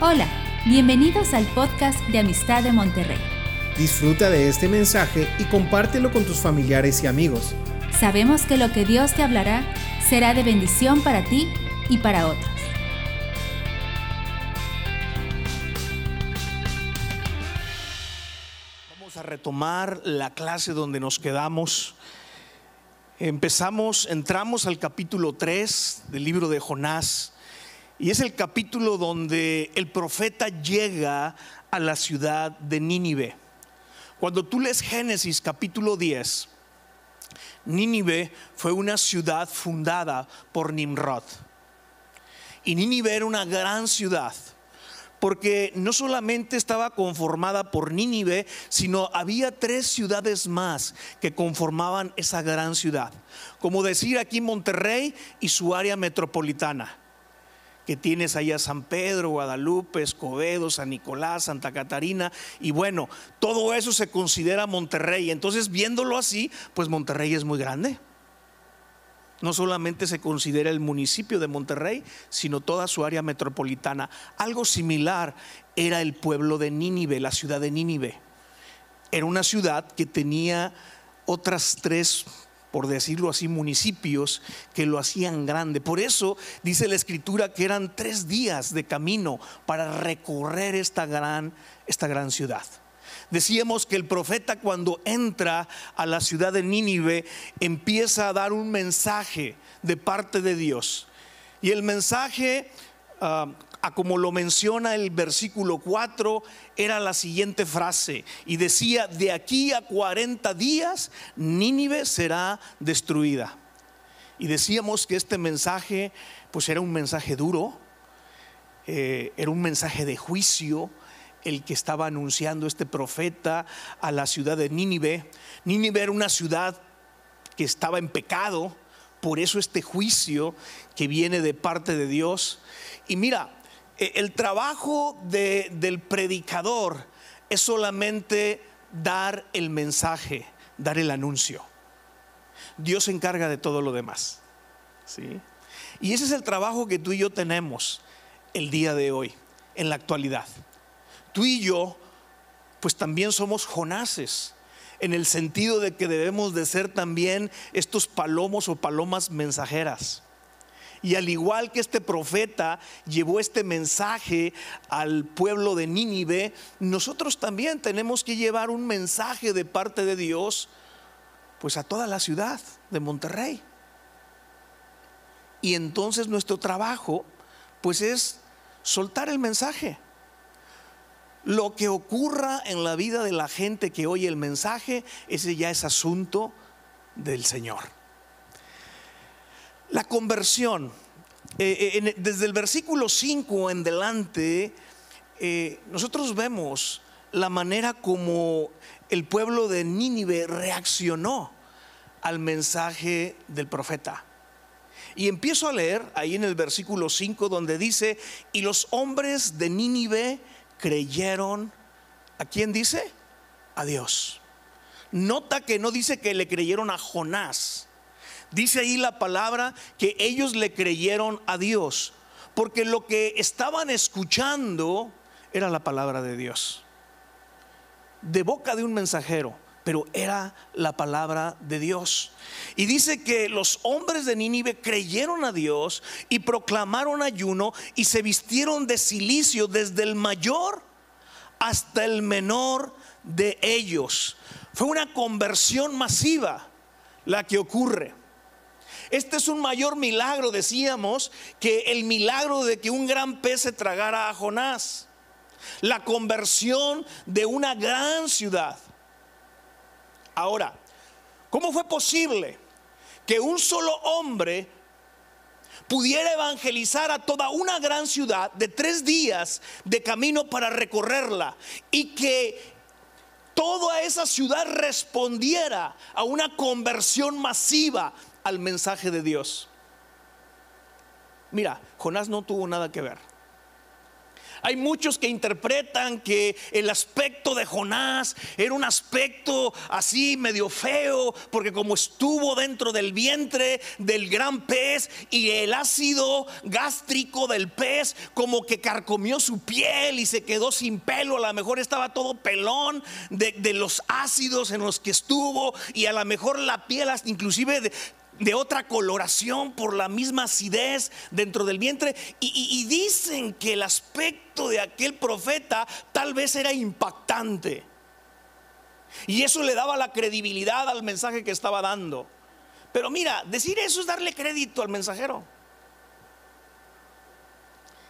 Hola, bienvenidos al podcast de Amistad de Monterrey. Disfruta de este mensaje y compártelo con tus familiares y amigos. Sabemos que lo que Dios te hablará será de bendición para ti y para otros. Vamos a retomar la clase donde nos quedamos. Empezamos, entramos al capítulo 3 del libro de Jonás. Y es el capítulo donde el profeta llega a la ciudad de Nínive. Cuando tú lees Génesis capítulo 10, Nínive fue una ciudad fundada por Nimrod. Y Nínive era una gran ciudad, porque no solamente estaba conformada por Nínive, sino había tres ciudades más que conformaban esa gran ciudad. Como decir aquí Monterrey y su área metropolitana que tienes ahí a San Pedro, Guadalupe, Escobedo, San Nicolás, Santa Catarina, y bueno, todo eso se considera Monterrey. Entonces, viéndolo así, pues Monterrey es muy grande. No solamente se considera el municipio de Monterrey, sino toda su área metropolitana. Algo similar era el pueblo de Nínive, la ciudad de Nínive. Era una ciudad que tenía otras tres por decirlo así, municipios que lo hacían grande. Por eso dice la escritura que eran tres días de camino para recorrer esta gran, esta gran ciudad. Decíamos que el profeta cuando entra a la ciudad de Nínive empieza a dar un mensaje de parte de Dios. Y el mensaje uh, como lo menciona el versículo 4, era la siguiente frase. Y decía, de aquí a 40 días, Nínive será destruida. Y decíamos que este mensaje, pues era un mensaje duro, eh, era un mensaje de juicio, el que estaba anunciando este profeta a la ciudad de Nínive. Nínive era una ciudad que estaba en pecado, por eso este juicio que viene de parte de Dios. Y mira, el trabajo del predicador es solamente dar el mensaje, dar el anuncio. Dios se encarga de todo lo demás. ¿sí? Y ese es el trabajo que tú y yo tenemos el día de hoy, en la actualidad. Tú y yo, pues también somos Jonases, en el sentido de que debemos de ser también estos palomos o palomas mensajeras. Y al igual que este profeta llevó este mensaje al pueblo de Nínive, nosotros también tenemos que llevar un mensaje de parte de Dios pues a toda la ciudad de Monterrey. Y entonces nuestro trabajo pues es soltar el mensaje. Lo que ocurra en la vida de la gente que oye el mensaje, ese ya es asunto del Señor. La conversión, eh, eh, desde el versículo 5 en delante, eh, nosotros vemos la manera como el pueblo de Nínive reaccionó al mensaje del profeta. Y empiezo a leer ahí en el versículo 5 donde dice, y los hombres de Nínive creyeron, ¿a quién dice? A Dios. Nota que no dice que le creyeron a Jonás, Dice ahí la palabra que ellos le creyeron a Dios, porque lo que estaban escuchando era la palabra de Dios. De boca de un mensajero, pero era la palabra de Dios. Y dice que los hombres de Nínive creyeron a Dios y proclamaron ayuno y se vistieron de silicio desde el mayor hasta el menor de ellos. Fue una conversión masiva la que ocurre. Este es un mayor milagro, decíamos, que el milagro de que un gran pez se tragara a Jonás. La conversión de una gran ciudad. Ahora, ¿cómo fue posible que un solo hombre pudiera evangelizar a toda una gran ciudad de tres días de camino para recorrerla y que toda esa ciudad respondiera a una conversión masiva al mensaje de Dios. Mira, Jonás no tuvo nada que ver. Hay muchos que interpretan que el aspecto de Jonás era un aspecto así medio feo, porque como estuvo dentro del vientre del gran pez y el ácido gástrico del pez como que carcomió su piel y se quedó sin pelo, a lo mejor estaba todo pelón de, de los ácidos en los que estuvo y a lo mejor la piel inclusive de, de otra coloración por la misma acidez dentro del vientre. Y, dicen que el aspecto de aquel profeta tal vez era impactante. Y eso le daba la credibilidad al mensaje que estaba dando. Pero mira, decir eso es darle crédito al mensajero.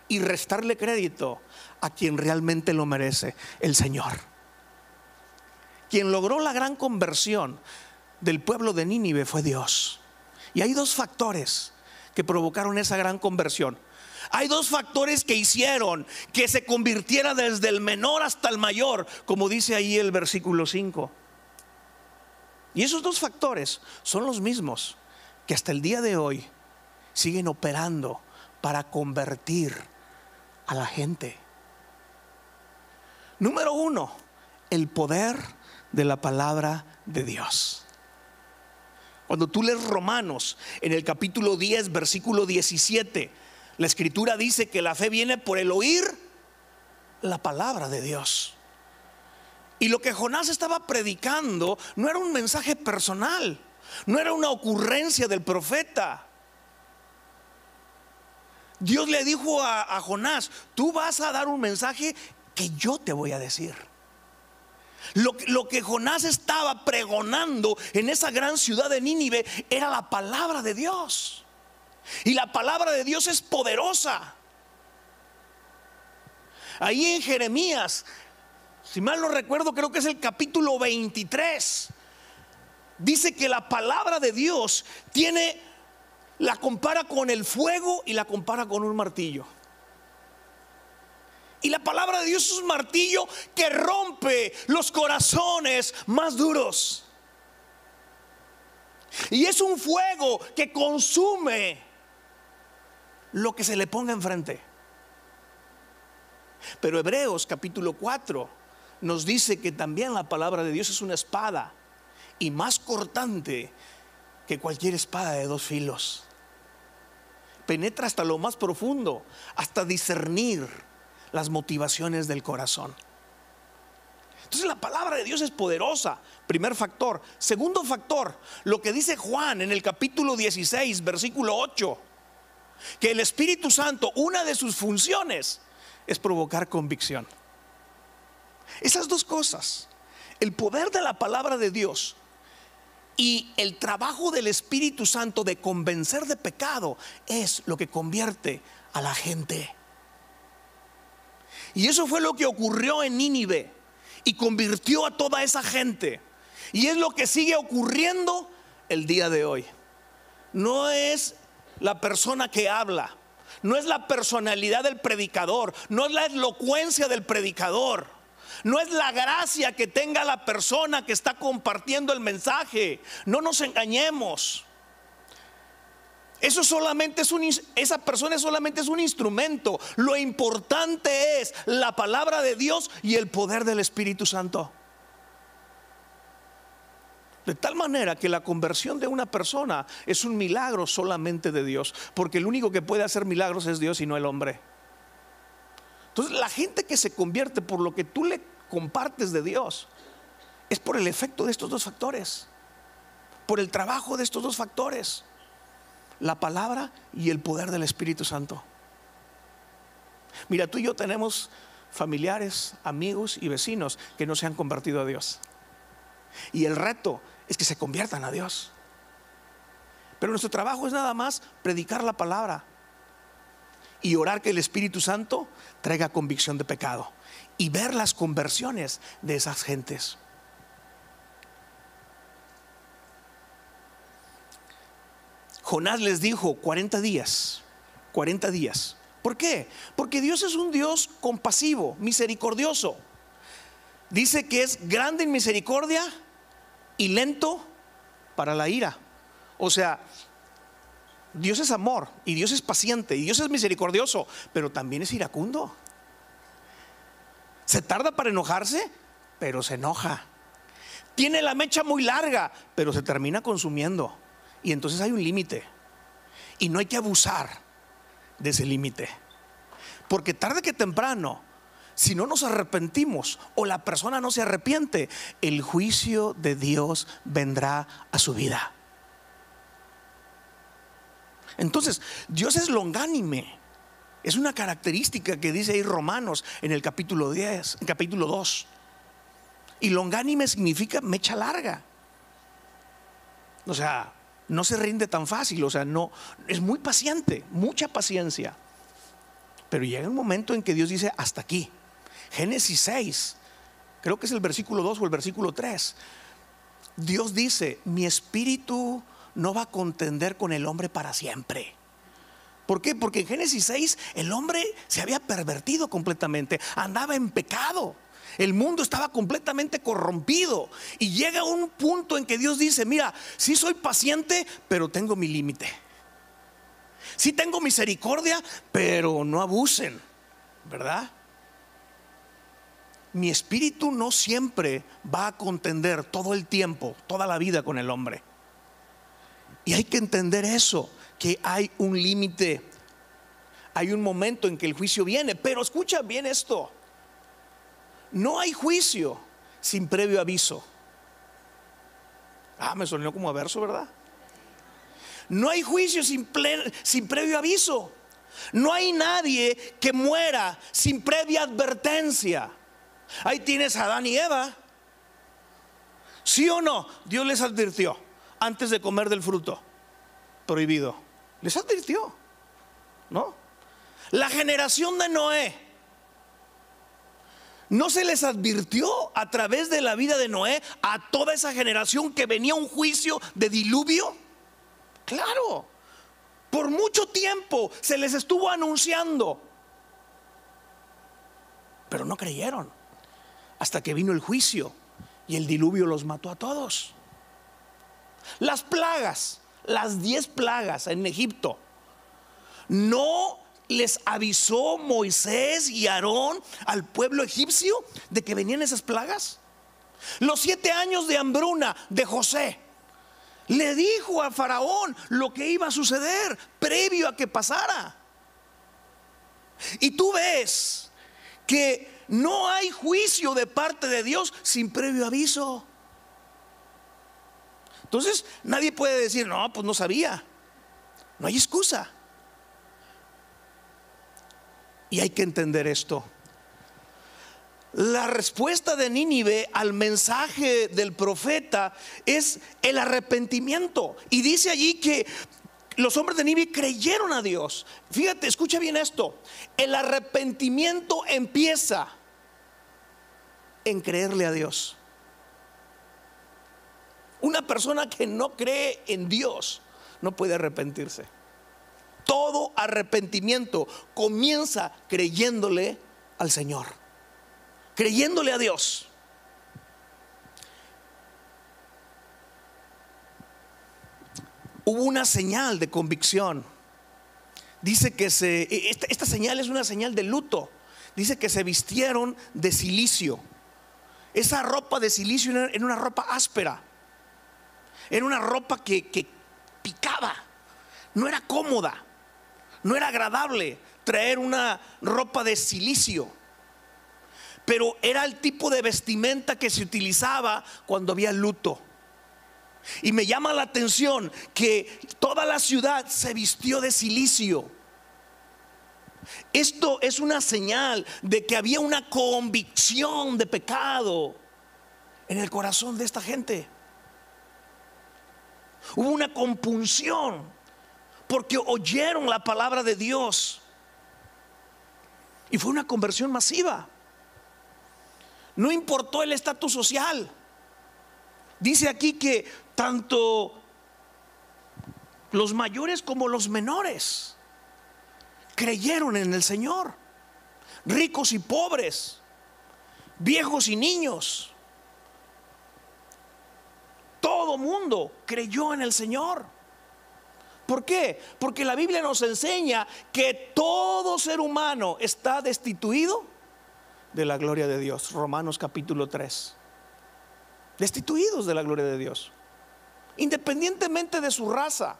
Y restarle crédito a quien realmente lo merece, el Señor. Quien logró la gran conversión del pueblo de Nínive fue Dios. Y hay dos factores que provocaron esa gran conversión. Hay dos factores que hicieron que se convirtiera desde el menor hasta el mayor, como dice ahí el versículo 5. Y esos dos factores son los mismos que hasta el día de hoy siguen operando para convertir a la gente. Número uno, el poder de la palabra de Dios. Cuando tú lees Romanos en el capítulo 10, versículo 17, la escritura dice que la fe viene por el oír la palabra de Dios. Y lo que Jonás estaba predicando no era un mensaje personal, no era una ocurrencia del profeta. Dios le dijo a, a Jonás, tú vas a dar un mensaje que yo te voy a decir. Lo, que Jonás estaba pregonando en esa gran ciudad de Nínive era la palabra de Dios. Y la palabra de Dios es poderosa. Ahí en Jeremías, si mal no recuerdo, creo que es el capítulo 23. Dice que la palabra de Dios tiene, la compara con el fuego y la compara con un martillo. Y la palabra de Dios es un martillo que rompe los corazones más duros. Y es un fuego que consume lo que se le ponga enfrente. Pero Hebreos capítulo 4 nos dice que también la palabra de Dios es una espada y más cortante que cualquier espada de dos filos. Penetra hasta lo más profundo, hasta discernir las motivaciones del corazón. Entonces la palabra de Dios es poderosa, primer factor. Segundo factor, lo que dice Juan en el capítulo 16, versículo 8, que el Espíritu Santo, una de sus funciones es provocar convicción. Esas dos cosas, el poder de la palabra de Dios y el trabajo del Espíritu Santo de convencer de pecado es lo que convierte a la gente. Y eso fue lo que ocurrió en Nínive y convirtió a toda esa gente. Y es lo que sigue ocurriendo el día de hoy. No es la persona que habla, no es la personalidad del predicador, no es la elocuencia del predicador. No es la gracia que tenga la persona que está compartiendo el mensaje. No nos engañemos. Eso solamente es un, esa persona solamente es un instrumento. Lo importante es la palabra de Dios y el poder del Espíritu Santo. De tal manera que la conversión de una persona es un milagro solamente de Dios, porque el único que puede hacer milagros es Dios y no el hombre. Entonces la gente que se convierte por lo que tú le compartes de Dios es por el efecto de estos dos factores, por el trabajo de estos dos factores la palabra y el poder del Espíritu Santo. Mira, tú y yo tenemos familiares, amigos y vecinos que no se han convertido a Dios. Y el reto es que se conviertan a Dios. Pero nuestro trabajo es nada más predicar la palabra y orar que el Espíritu Santo traiga convicción de pecado y ver las conversiones de esas gentes. Jonás les dijo 40 días, 40 días. ¿Por qué? Porque Dios es un Dios compasivo, misericordioso. Dice que es grande en misericordia y lento para la ira. O sea, Dios es amor y Dios es paciente y Dios es misericordioso, pero también es iracundo. Se tarda para enojarse, pero se enoja. Tiene la mecha muy larga, pero se termina consumiendo. Y entonces hay un límite. Y no hay que abusar de ese límite. Porque tarde que temprano, si no nos arrepentimos o la persona no se arrepiente, el juicio de Dios vendrá a su vida. Entonces, Dios es longánime. Es una característica que dice ahí Romanos en el capítulo 10, en capítulo 2. Y longánime significa mecha larga. O sea, no se rinde tan fácil, o sea, no es muy paciente, mucha paciencia. Pero llega un momento en que Dios dice hasta aquí. Génesis 6, creo que es el versículo 2 o el versículo 3. Dios dice, "Mi espíritu no va a contender con el hombre para siempre." ¿Por qué? Porque en Génesis 6 el hombre se había pervertido completamente, andaba en pecado. El mundo estaba completamente corrompido. Y llega un punto en que Dios dice, mira, sí soy paciente, pero tengo mi límite. Sí tengo misericordia, pero no abusen, ¿verdad? Mi espíritu no siempre va a contender todo el tiempo, toda la vida con el hombre. Y hay que entender eso que hay un límite, hay un momento en que el juicio viene, pero escucha bien esto, no hay juicio sin previo aviso. Ah, me sonó como a verso, ¿verdad? No hay juicio sin, sin previo aviso. No hay nadie que muera sin previa advertencia. Ahí tienes a Adán y Eva. ¿Sí o no? Dios les advirtió antes de comer del fruto prohibido. Les advirtió, ¿no? La generación de Noé. ¿No se les advirtió a través de la vida de Noé a toda esa generación que venía un juicio de diluvio? Claro, por mucho tiempo se les estuvo anunciando, pero no creyeron hasta que vino el juicio y el diluvio los mató a todos. Las plagas las diez plagas en Egipto, ¿no les avisó Moisés y Aarón al pueblo egipcio de que venían esas plagas? Los siete años de hambruna de José. Le dijo a Faraón lo que iba a suceder previo a que pasara. Y tú ves que no hay juicio de parte de Dios sin previo aviso. Entonces nadie puede decir, no, pues no sabía. No hay excusa. Y hay que entender esto. La respuesta de Nínive al mensaje del profeta es el arrepentimiento. Y dice allí que los hombres de Nínive creyeron a Dios. Fíjate, escucha bien esto. El arrepentimiento empieza en creerle a Dios. Una persona que no cree en Dios no puede arrepentirse. Todo arrepentimiento comienza creyéndole al Señor, creyéndole a Dios. Hubo una señal de convicción. Dice que se, e, esta, esta señal es una señal de luto. Dice que se vistieron de silicio. Esa ropa de silicio era una ropa áspera. Era una ropa que, picaba, no era cómoda, no era agradable traer una ropa de silicio. Pero era el tipo de vestimenta que se utilizaba cuando había luto. Y me llama la atención que toda la ciudad se vistió de silicio. Esto es una señal de que había una convicción de pecado en el corazón de esta gente. Hubo una compunción porque oyeron la palabra de Dios. Y fue una conversión masiva. No importó el estatus social. Dice aquí que tanto los mayores como los menores creyeron en el Señor. Ricos y pobres, viejos y niños todo mundo creyó en el Señor. ¿Por qué? Porque la Biblia nos enseña que todo ser humano está destituido de la gloria de Dios. Romanos capítulo 3. Destituidos de la gloria de Dios. Independientemente de su raza.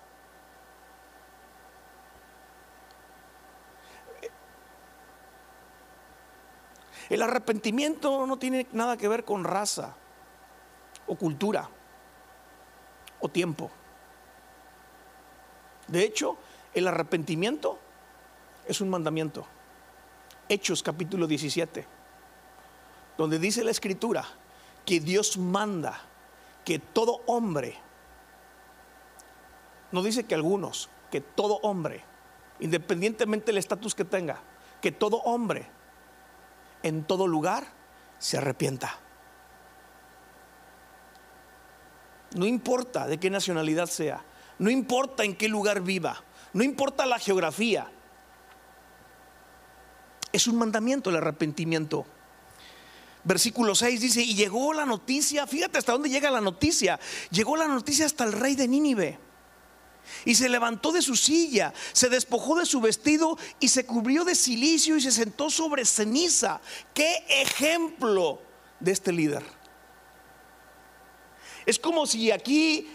El arrepentimiento no tiene nada que ver con raza o cultura o tiempo. De hecho, el arrepentimiento es un mandamiento. Hechos capítulo 17, donde dice la escritura que Dios manda que todo hombre, no dice que algunos, que todo hombre, independientemente del estatus que tenga, que todo hombre en todo lugar se arrepienta. No importa de qué nacionalidad sea, no importa en qué lugar viva, no importa la geografía, es un mandamiento el arrepentimiento. Versículo 6 dice, y llegó la noticia, fíjate hasta dónde llega la noticia, llegó la noticia hasta el rey de Nínive. Y se levantó de su silla, se despojó de su vestido y se cubrió de silicio y se sentó sobre ceniza. ¿Qué ejemplo de este líder? Es como si aquí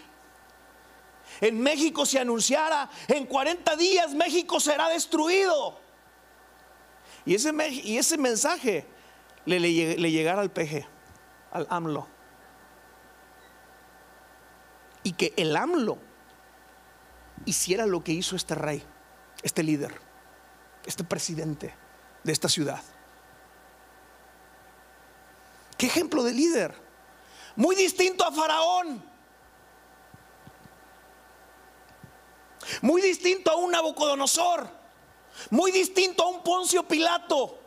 en México se anunciara, en 40 días México será destruido. Y ese, y ese mensaje le, le, llegara al peje, al AMLO. Y que el AMLO hiciera lo que hizo este rey, este líder, este presidente de esta ciudad. ¿Qué ejemplo de líder? Muy distinto a Faraón. Muy distinto a un Nabucodonosor. Muy distinto a un Poncio Pilato.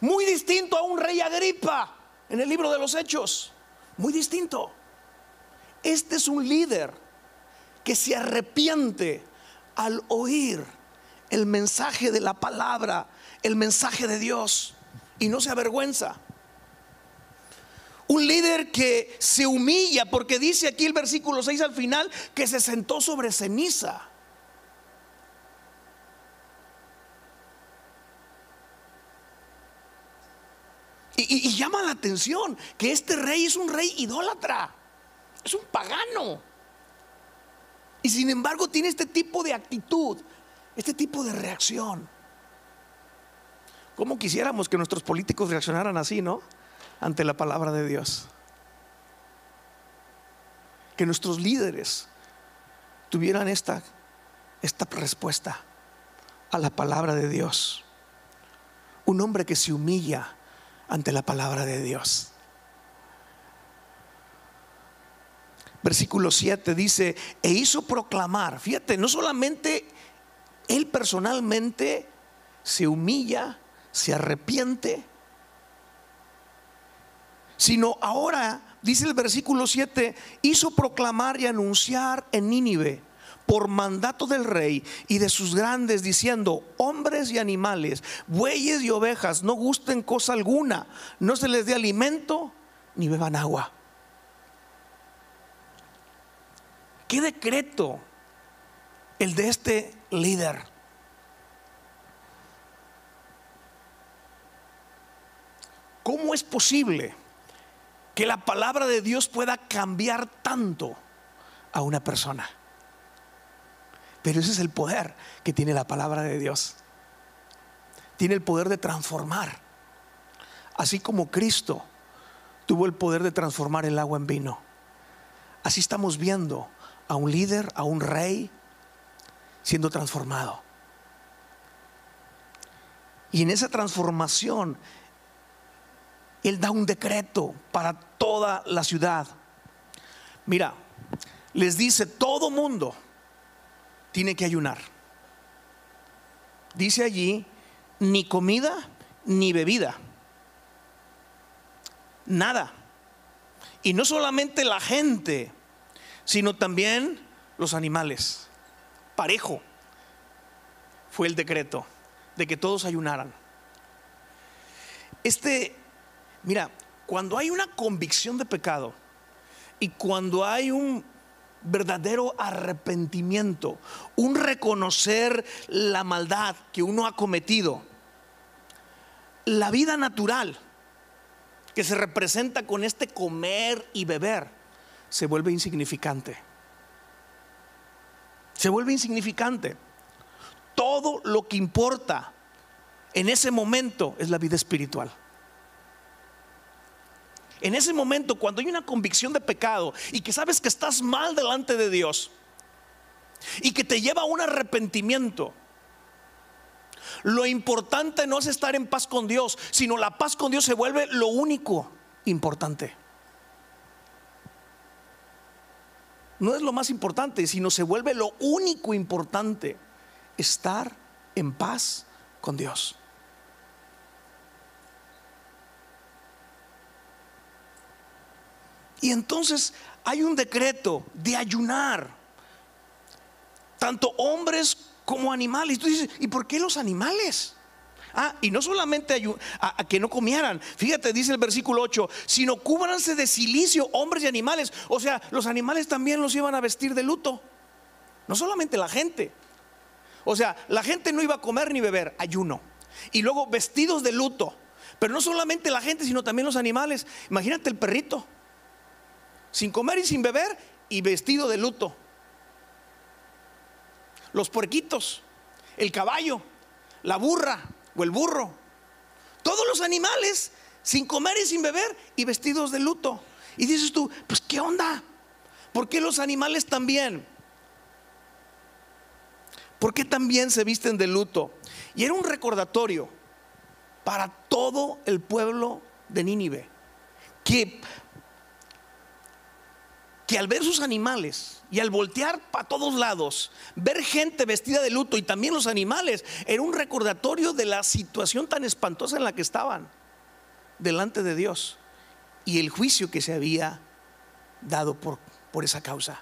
Muy distinto a un rey Agripa en el libro de los Hechos. Muy distinto. Este es un líder que se arrepiente al oír el mensaje de la palabra, el mensaje de Dios, y no se avergüenza. Un líder que se humilla, porque dice aquí el versículo 6 al final, que se sentó sobre ceniza. Y, llama la atención que este rey es un rey idólatra, es un pagano. Y sin embargo tiene este tipo de actitud, este tipo de reacción. ¿Cómo quisiéramos que nuestros políticos reaccionaran así, no? Ante la palabra de Dios. Que nuestros líderes tuvieran esta, esta respuesta a la palabra de Dios. Un hombre que se humilla ante la palabra de Dios. Versículo 7 dice, e hizo proclamar, fíjate, no solamente él personalmente se humilla, se arrepiente, sino ahora, dice el versículo 7, hizo proclamar y anunciar en Nínive por mandato del rey y de sus grandes, diciendo, hombres y animales, bueyes y ovejas, no gusten cosa alguna, no se les dé alimento ni beban agua. ¿Qué decreto el de este líder? ¿Cómo es posible que la palabra de Dios pueda cambiar tanto a una persona? Pero ese es el poder que tiene la palabra de Dios. Tiene el poder de transformar. Así como Cristo tuvo el poder de transformar el agua en vino. Así estamos viendo a un líder, a un rey, siendo transformado. Y en esa transformación, Él da un decreto para toda la ciudad. Mira, les dice todo mundo tiene que ayunar. Dice allí, ni comida ni bebida. Nada. Y no solamente la gente, sino también los animales. Parejo fue el decreto de que todos ayunaran. Este, mira, cuando hay una convicción de pecado y cuando hay un verdadero arrepentimiento, un reconocer la maldad que uno ha cometido la vida natural que se representa con este comer y beber se vuelve insignificante. Se vuelve insignificante. Todo lo que importa en ese momento es la vida espiritual. En ese momento, cuando hay una convicción de pecado y que sabes que estás mal delante de Dios y que te lleva a un arrepentimiento, lo importante no es estar en paz con Dios, sino la paz con Dios se vuelve lo único importante. No es lo más importante, sino se vuelve lo único importante, estar en paz con Dios. Y entonces hay un decreto de ayunar, tanto hombres como animales. Y tú dices, ¿y por qué los animales? Ah, y no solamente a, que no comieran, fíjate, dice el versículo 8, sino cúbranse de silicio hombres y animales. O sea, los animales también los iban a vestir de luto, no solamente la gente. O sea, la gente no iba a comer ni beber, ayuno. Y luego vestidos de luto. Pero no solamente la gente, sino también los animales. Imagínate el perrito sin comer y sin beber y vestido de luto. Los puerquitos, el caballo, la burra o el burro, todos los animales sin comer y sin beber y vestidos de luto. Y dices tú, pues ¿qué onda? ¿Por qué los animales también? ¿Por qué también se visten de luto? Y era un recordatorio para todo el pueblo de Nínive que que al ver sus animales y al voltear para todos lados, ver gente vestida de luto y también los animales, era un recordatorio de la situación tan espantosa en la que estaban delante de Dios y el juicio que se había dado por, por esa causa.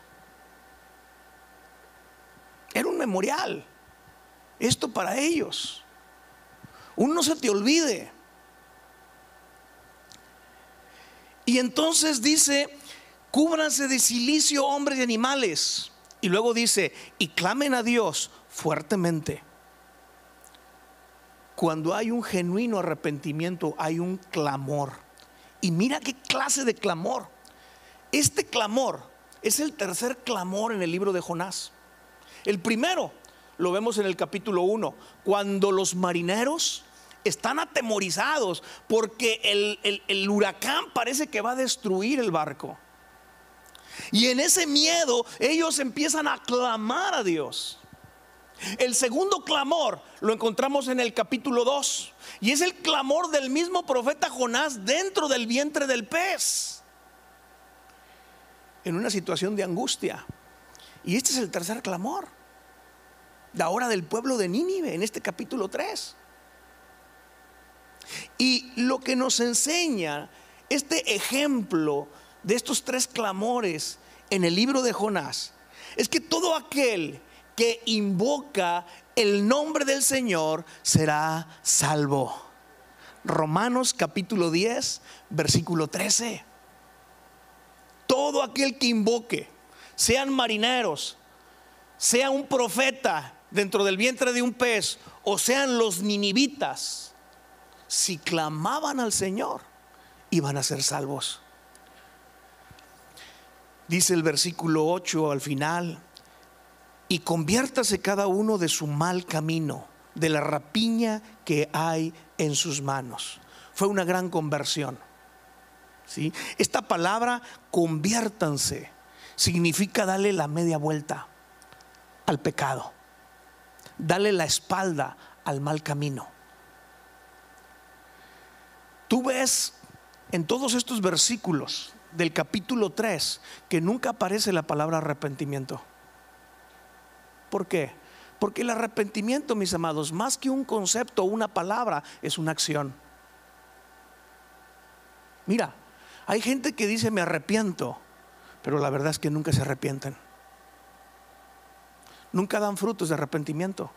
Era un memorial, esto para ellos. Uno no se te olvide. Y entonces dice, cúbranse de silicio hombres y animales. Y luego dice, y clamen a Dios fuertemente. Cuando hay un genuino arrepentimiento, hay un clamor. Y mira qué clase de clamor. Este clamor es el tercer clamor en el libro de Jonás. El primero lo vemos en el capítulo 1, cuando los marineros están atemorizados porque el, el huracán parece que va a destruir el barco. Y en ese miedo ellos empiezan a clamar a Dios. El segundo clamor lo encontramos en el capítulo 2 y es el clamor del mismo profeta Jonás dentro del vientre del pez, en una situación de angustia. Y este es el tercer clamor, la hora del pueblo de Nínive, en este capítulo 3. Y lo que nos enseña este ejemplo de estos tres clamores en el libro de Jonás es que todo aquel que invoca el nombre del Señor será salvo. Romanos capítulo 10, versículo 13. Todo aquel que invoque, sean marineros, sea un profeta dentro del vientre de un pez, o sean los ninivitas, si clamaban al Señor, iban a ser salvos. Dice el versículo 8 al final, y conviértase cada uno de su mal camino, de la rapiña que hay en sus manos. Fue una gran conversión. ¿sí? Esta palabra, conviértanse, significa darle la media vuelta al pecado, darle la espalda al mal camino. Tú ves en todos estos versículos del capítulo 3 que nunca aparece la palabra arrepentimiento. ¿Por qué? Porque el arrepentimiento, mis amados, más que un concepto o una palabra, es una acción. Mira, hay gente que dice me arrepiento, pero la verdad es que nunca se arrepienten. Nunca dan frutos de arrepentimiento.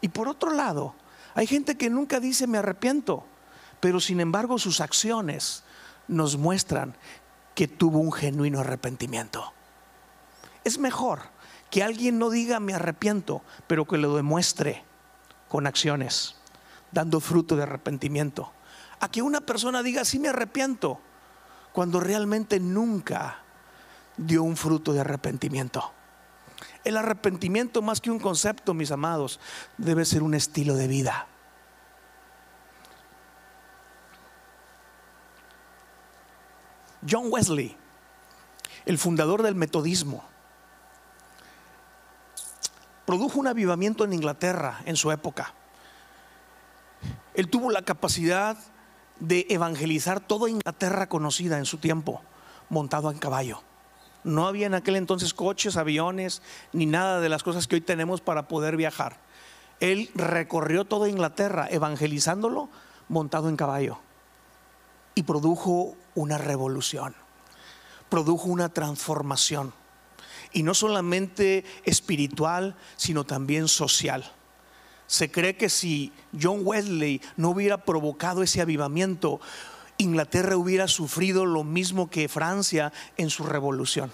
Y por otro lado, hay gente que nunca dice me arrepiento, pero sin embargo sus acciones nos muestran que tuvo un genuino arrepentimiento. Es mejor que alguien no diga me arrepiento, pero que lo demuestre con acciones. dando fruto de arrepentimiento. A que una persona diga, sí me arrepiento, cuando realmente nunca dio un fruto de arrepentimiento. El arrepentimiento más que un concepto, mis amados, debe ser un estilo de vida. John Wesley, el fundador del metodismo, produjo un avivamiento en Inglaterra en su época. Él tuvo la capacidad de evangelizar toda Inglaterra conocida en su tiempo, montado en caballo. No había en aquel entonces coches, aviones, ni nada de las cosas que hoy tenemos para poder viajar. Él recorrió toda Inglaterra evangelizándolo montado en caballo y produjo una revolución, produjo una transformación. Y no solamente espiritual, sino también social. Se cree que si John Wesley no hubiera provocado ese avivamiento, Inglaterra hubiera sufrido lo mismo que Francia en su revolución.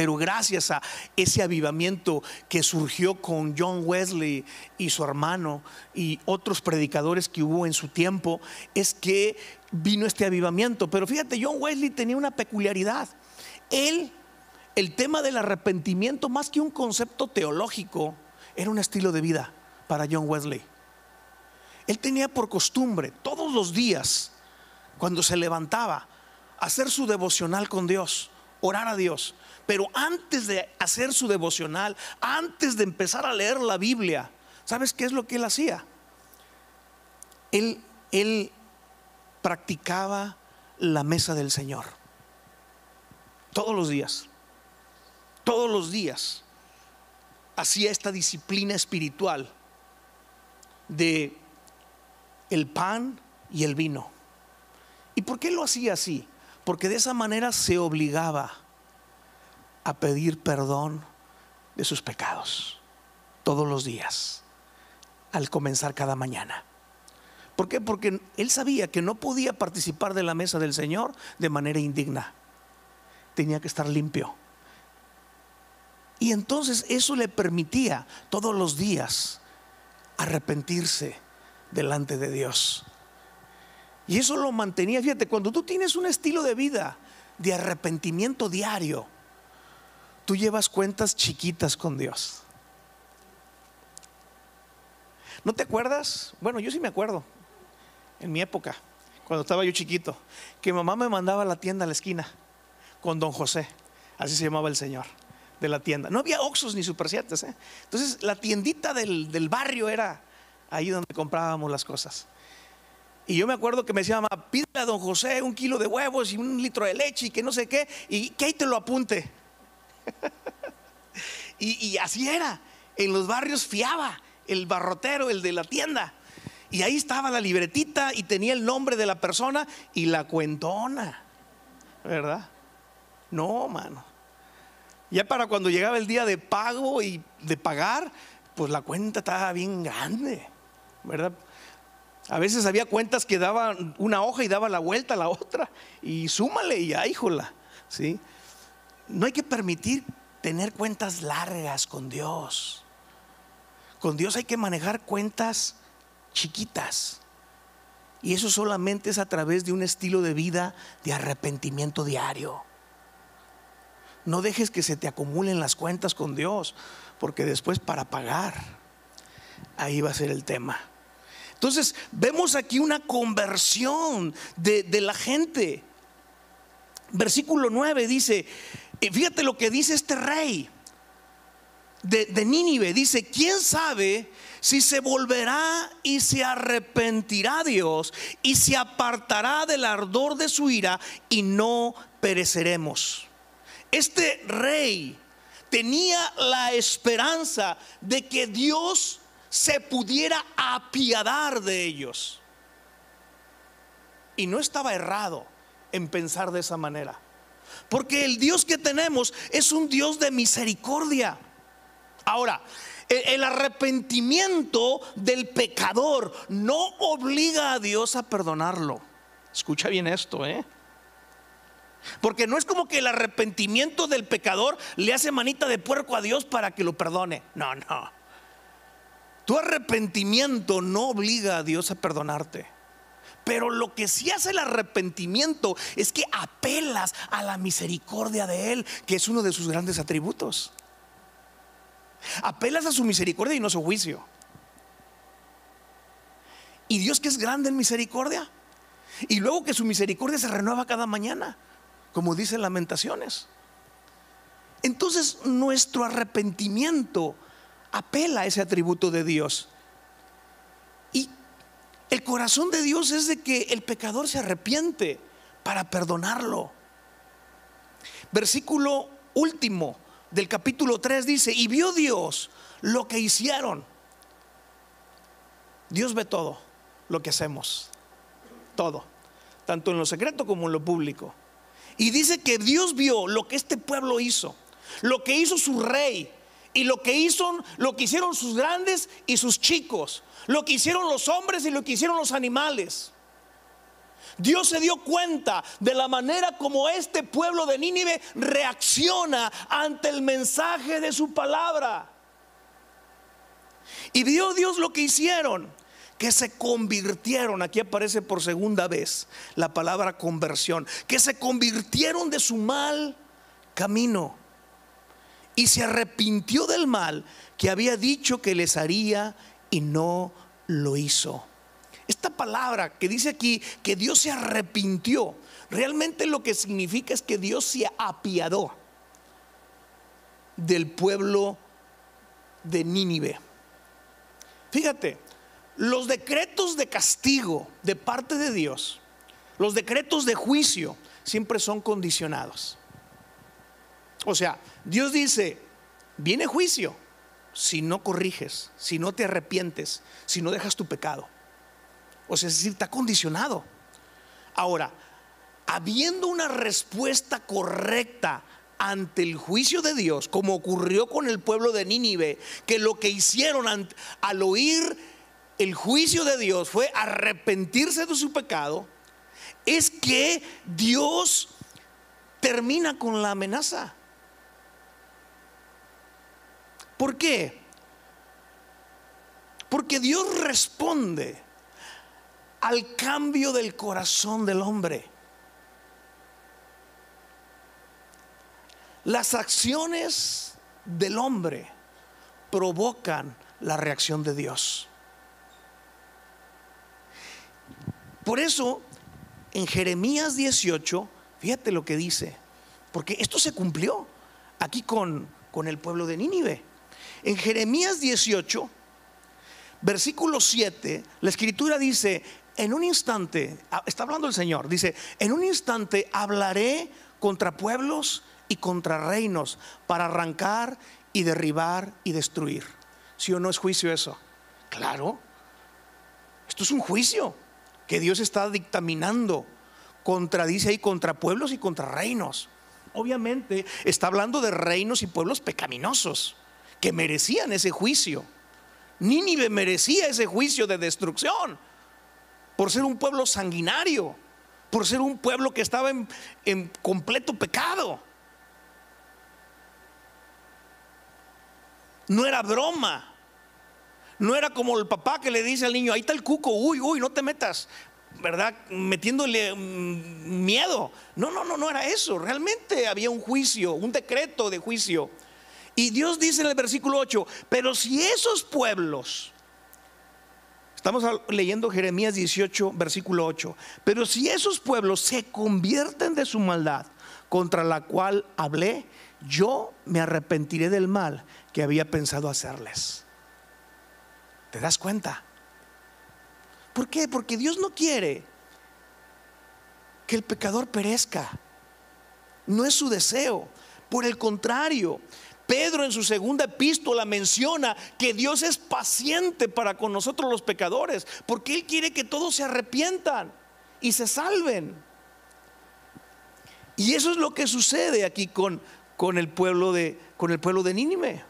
Pero gracias a ese avivamiento que surgió con John Wesley y su hermano y otros predicadores que hubo en su tiempo, es que vino este avivamiento. Pero fíjate, John Wesley tenía una peculiaridad. Él, el tema del arrepentimiento, más que un concepto teológico, era un estilo de vida para John Wesley. Él tenía por costumbre todos los días, cuando se levantaba, hacer su devocional con Dios, orar a Dios. Pero antes de hacer su devocional, antes de empezar a leer la Biblia, ¿sabes qué es lo que él hacía? Él, él practicaba la mesa del Señor. Todos los días. Todos los días. Hacía esta disciplina espiritual de el pan y el vino. ¿Y por qué lo hacía así? Porque de esa manera se obligaba a pedir perdón de sus pecados todos los días, al comenzar cada mañana. ¿Por qué? Porque él sabía que no podía participar de la mesa del Señor de manera indigna. Tenía que estar limpio. Y entonces eso le permitía todos los días arrepentirse delante de Dios. Y eso lo mantenía, fíjate, cuando tú tienes un estilo de vida de arrepentimiento diario, tú llevas cuentas chiquitas con Dios. ¿No te acuerdas? Bueno, yo sí me acuerdo, en mi época, cuando estaba yo chiquito, que mamá me mandaba a la tienda a la esquina con don José, así se llamaba el señor de la tienda. No había Oxos ni Super ¿eh? Entonces la tiendita del, del, barrio era ahí donde comprábamos las cosas. Y yo me acuerdo que me decía mamá, pídele a don José un kilo de huevos y un litro de leche y que no sé qué, y que ahí te lo apunte. Y, así era. En los barrios fiaba el barrotero, el de la tienda. Y ahí estaba la libretita y tenía el nombre de la persona y la cuentona. ¿Verdad? No, mano. Ya para cuando llegaba el día de pago y de pagar, pues la cuenta estaba bien grande. ¿Verdad? A veces había cuentas que daban una hoja y daba la vuelta a la otra. Y súmale y ya, híjola. ¿Sí? No hay que permitir tener cuentas largas con Dios. Con Dios hay que manejar cuentas chiquitas. Y eso solamente es a través de un estilo de vida de arrepentimiento diario. No dejes que se te acumulen las cuentas con Dios, porque después para pagar, ahí va a ser el tema. Entonces, vemos aquí una conversión de, de la gente. Versículo 9 dice, y fíjate lo que dice este rey de, de Nínive. Dice, ¿quién sabe si se volverá y se arrepentirá Dios y se apartará del ardor de su ira y no pereceremos? Este rey tenía la esperanza de que Dios se pudiera apiadar de ellos. Y no estaba errado en pensar de esa manera. Porque el Dios que tenemos es un Dios de misericordia. Ahora, e, el arrepentimiento del pecador no obliga a Dios a perdonarlo. Escucha bien esto, ¿eh? Porque no es como que el arrepentimiento del pecador le hace manita de puerco a Dios para que lo perdone. No, no. Tu arrepentimiento no obliga a Dios a perdonarte. Pero lo que sí hace el arrepentimiento es que apelas a la misericordia de Él, que es uno de sus grandes atributos. Apelas a su misericordia y no a su juicio. Y Dios que es grande en misericordia. Y luego que su misericordia se renueva cada mañana, como dice Lamentaciones. Entonces nuestro arrepentimiento apela a ese atributo de Dios. El corazón de Dios es de que el pecador se arrepiente para perdonarlo. Versículo último del capítulo 3 dice, y vio Dios lo que hicieron. Dios ve todo lo que hacemos. Todo. Tanto en lo secreto como en lo público. Y dice que Dios vio lo que este pueblo hizo. Lo que hizo su rey. Y lo que hizo, lo que hicieron sus grandes y sus chicos. Lo que hicieron los hombres y lo que hicieron los animales. Dios se dio cuenta de la manera como este pueblo de Nínive reacciona ante el mensaje de su palabra. Y vio Dios lo que hicieron que se convirtieron, aquí aparece por segunda vez la palabra conversión, que se convirtieron de su mal camino y se arrepintió del mal que había dicho que les haría y no lo hizo. Esta palabra que dice aquí que Dios se arrepintió, realmente lo que significa es que Dios se apiadó del pueblo de Nínive. Fíjate, los decretos de castigo de parte de Dios, los decretos de juicio, siempre son condicionados. O sea, Dios dice, viene juicio si no corriges, si no te arrepientes, si no dejas tu pecado. O sea, es decir, está condicionado. Ahora, habiendo una respuesta correcta ante el juicio de Dios, como ocurrió con el pueblo de Nínive, que lo que hicieron al oír el juicio de Dios fue arrepentirse de su pecado, es que Dios termina con la amenaza. ¿Por qué? Porque Dios responde al cambio del corazón del hombre. Las acciones del hombre provocan la reacción de Dios. Por eso, en Jeremías 18, fíjate lo que dice, porque esto se cumplió aquí con, con el pueblo de Nínive. En Jeremías 18, versículo 7, la escritura dice, en un instante, ah, está hablando el Señor, dice, en un instante hablaré contra pueblos y contra reinos para arrancar y derribar y destruir. ¿Sí o no es juicio eso? Claro, esto es un juicio que Dios está dictaminando contra, dice ahí, contra pueblos y contra reinos. Obviamente está hablando de reinos y pueblos pecaminosos que merecían ese juicio. Nínive merecía ese juicio de destrucción por ser un pueblo sanguinario, por ser un pueblo que estaba en, en completo pecado. No era broma. No era como el papá que le dice al niño, ahí está el cuco, uy, uy, no te metas, ¿verdad? Metiéndole mm, miedo. No, no, no, no era eso. Realmente había un juicio, un decreto de juicio. Y Dios dice en el versículo 8, pero si esos pueblos, estamos leyendo Jeremías 18, versículo 8, pero si esos pueblos se convierten de su maldad contra la cual hablé, yo me arrepentiré del mal que había pensado hacerles. ¿Te das cuenta? ¿Por qué? Porque Dios no quiere que el pecador perezca. No es su deseo. Por el contrario, Pedro en su segunda epístola menciona que Dios es paciente para con nosotros los pecadores, porque Él quiere que todos se arrepientan y se salven. Y eso es lo que sucede aquí con, con el pueblo de, con el pueblo de.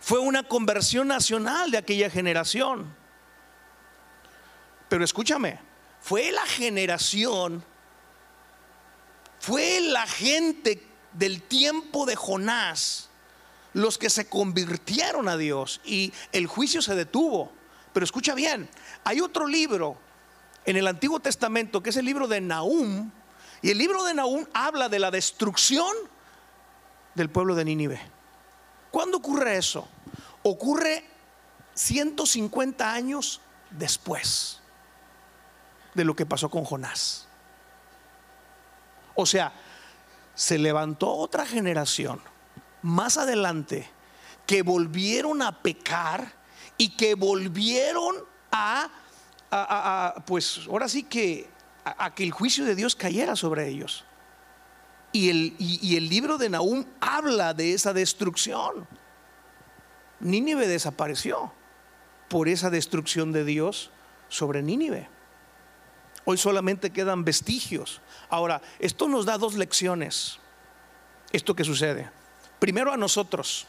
Fue una conversión nacional de aquella generación. Pero escúchame, fue la generación, fue la gente del tiempo de Jonás, los que se convirtieron a Dios y el juicio se detuvo. Pero escucha bien, hay otro libro en el Antiguo Testamento que es el libro de Nahum, y el libro de Nahum habla de la destrucción del pueblo de Nínive. ¿Cuándo ocurre eso? Ocurre 150 años después de lo que pasó con Jonás. O sea, se levantó otra generación más adelante que volvieron a pecar y que volvieron a, pues ahora sí que a, que el juicio de Dios cayera sobre ellos. Y el, y el libro de Nahum habla de esa destrucción. Nínive desapareció por esa destrucción de Dios sobre Nínive. Hoy solamente quedan vestigios. Ahora, esto nos da dos lecciones. Esto que sucede. Primero a nosotros.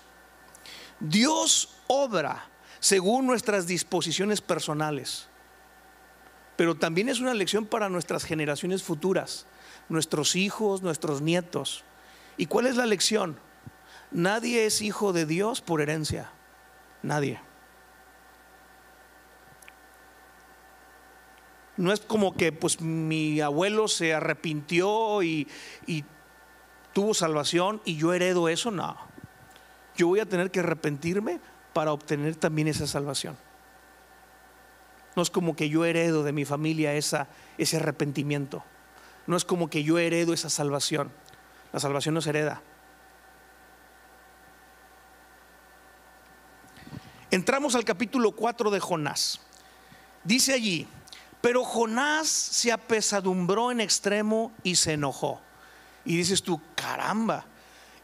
Dios obra según nuestras disposiciones personales. Pero también es una lección para nuestras generaciones futuras, nuestros hijos, nuestros nietos. ¿Y cuál es la lección? Nadie es hijo de Dios por herencia. Nadie. No es como que pues mi abuelo se arrepintió y, y tuvo salvación y yo heredo eso, no. Yo voy a tener que arrepentirme para obtener también esa salvación. No es como que yo heredo de mi familia esa, ese arrepentimiento. No es como que yo heredo esa salvación. La salvación no se hereda. Entramos al capítulo 4 de Jonás. Dice allí, pero Jonás se apesadumbró en extremo y se enojó. Y dices tú, caramba,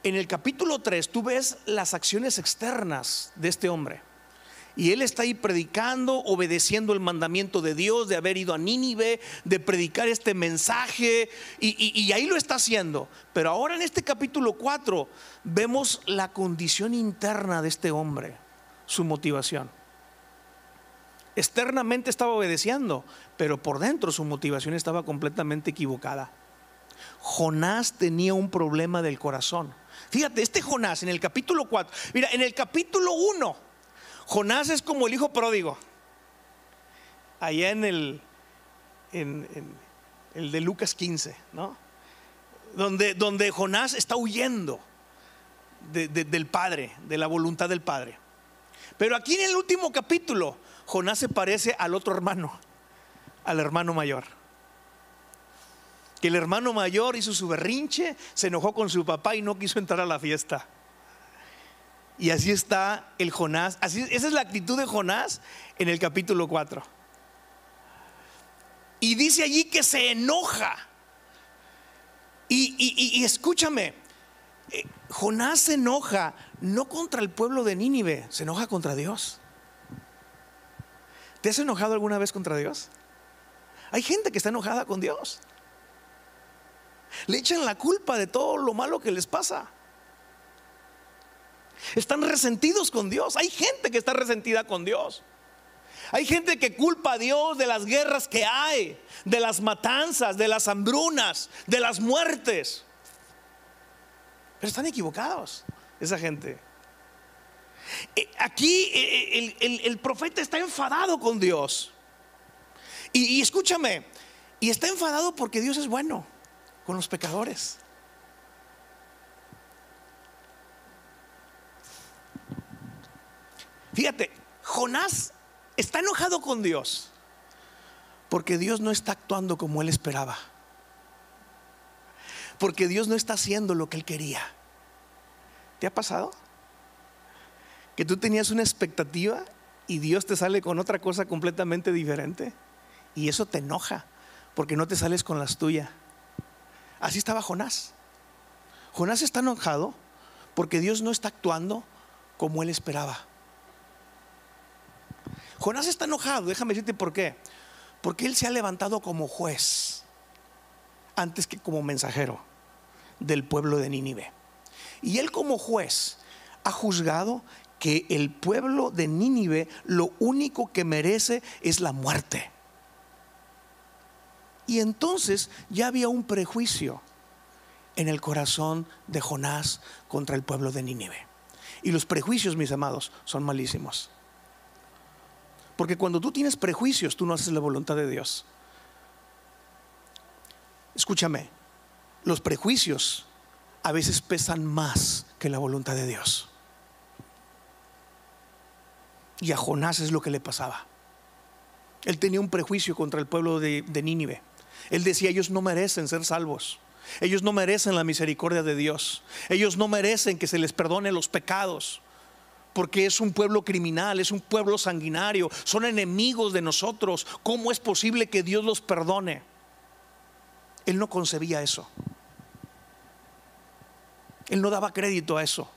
en el capítulo 3 tú ves las acciones externas de este hombre. Y él está ahí predicando, obedeciendo el mandamiento de Dios, de haber ido a Nínive, de predicar este mensaje, y, ahí lo está haciendo. Pero ahora en este capítulo 4 vemos la condición interna de este hombre, su motivación. Externamente estaba obedeciendo, pero por dentro su motivación estaba completamente equivocada. Jonás tenía un problema del corazón. Fíjate, este Jonás en el capítulo 4, mira, en el capítulo 1, Jonás es como el hijo pródigo. Allá en el, en, el de Lucas 15, ¿no? Donde, donde Jonás está huyendo del Padre, de la voluntad del Padre. Pero aquí en el último capítulo, Jonás se parece al otro hermano, al hermano mayor. Que el hermano mayor hizo su berrinche, se enojó con su papá y no quiso entrar a la fiesta. Y así está el Jonás. Así, esa es la actitud de Jonás en el capítulo 4. Y dice allí que se enoja. Y, escúchame, eh, Jonás se enoja no contra el pueblo de Nínive, se enoja contra Dios. ¿Te has enojado alguna vez contra Dios? Hay gente que está enojada con Dios. Le echan la culpa de todo lo malo que les pasa. Están resentidos con Dios. Hay gente que está resentida con Dios. Hay gente que culpa a Dios de las guerras que hay, de las matanzas, de las hambrunas, de las muertes. Pero están equivocados esa gente. Eh, aquí eh, eh, el, profeta está enfadado con Dios. Y, escúchame, y está enfadado porque Dios es bueno con los pecadores. Fíjate, Jonás está enojado con Dios porque Dios no está actuando como él esperaba. Porque Dios no está haciendo lo que él quería. ¿Te ha pasado? que tú tenías una expectativa y Dios te sale con otra cosa completamente diferente. Y eso te enoja porque no te sales con las tuyas. Así estaba Jonás. Jonás está enojado porque Dios no está actuando como él esperaba. Jonás está enojado, déjame decirte por qué. Porque él se ha levantado como juez antes que como mensajero del pueblo de Nínive. Y él como juez ha juzgado que el pueblo de Nínive lo único que merece es la muerte. Y entonces ya había un prejuicio en el corazón de Jonás contra el pueblo de Nínive. Y los prejuicios, mis amados, son malísimos. Porque cuando tú tienes prejuicios, tú no haces la voluntad de Dios. Escúchame, los prejuicios a veces pesan más que la voluntad de Dios. Y a Jonás es lo que le pasaba. Él tenía un prejuicio contra el pueblo de, de Nínive. Él decía, ellos no merecen ser salvos. Ellos no merecen la misericordia de Dios. Ellos no merecen que se les perdone los pecados. Porque es un pueblo criminal, es un pueblo sanguinario, son enemigos de nosotros. ¿Cómo es posible que Dios los perdone? Él no concebía eso. Él no daba crédito a eso.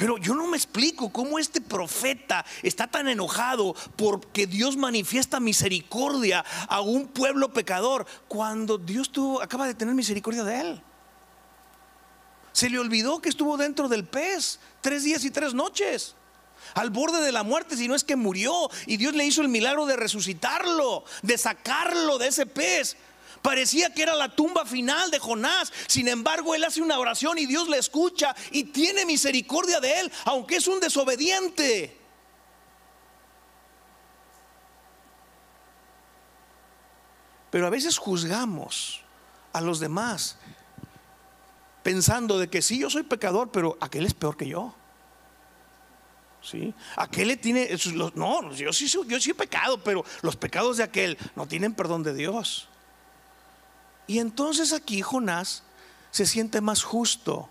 Pero yo no me explico cómo este profeta está tan enojado porque Dios manifiesta misericordia a un pueblo pecador cuando Dios tuvo, acaba de tener misericordia de él. Se le olvidó que estuvo dentro del pez tres días y tres noches, al borde de la muerte, si no es que murió, y Dios le hizo el milagro de resucitarlo, de sacarlo de ese pez. Parecía que era la tumba final de Jonás. Sin embargo, él hace una oración y Dios le escucha y tiene misericordia de él, aunque es un desobediente. Pero a veces juzgamos a los demás pensando de que sí, yo soy pecador, pero aquel es peor que yo. ¿Sí? Aquel le tiene, no, yo sí, yo sí he pecado, pero los pecados de aquel no tienen perdón de Dios. Y entonces aquí Jonás se siente más justo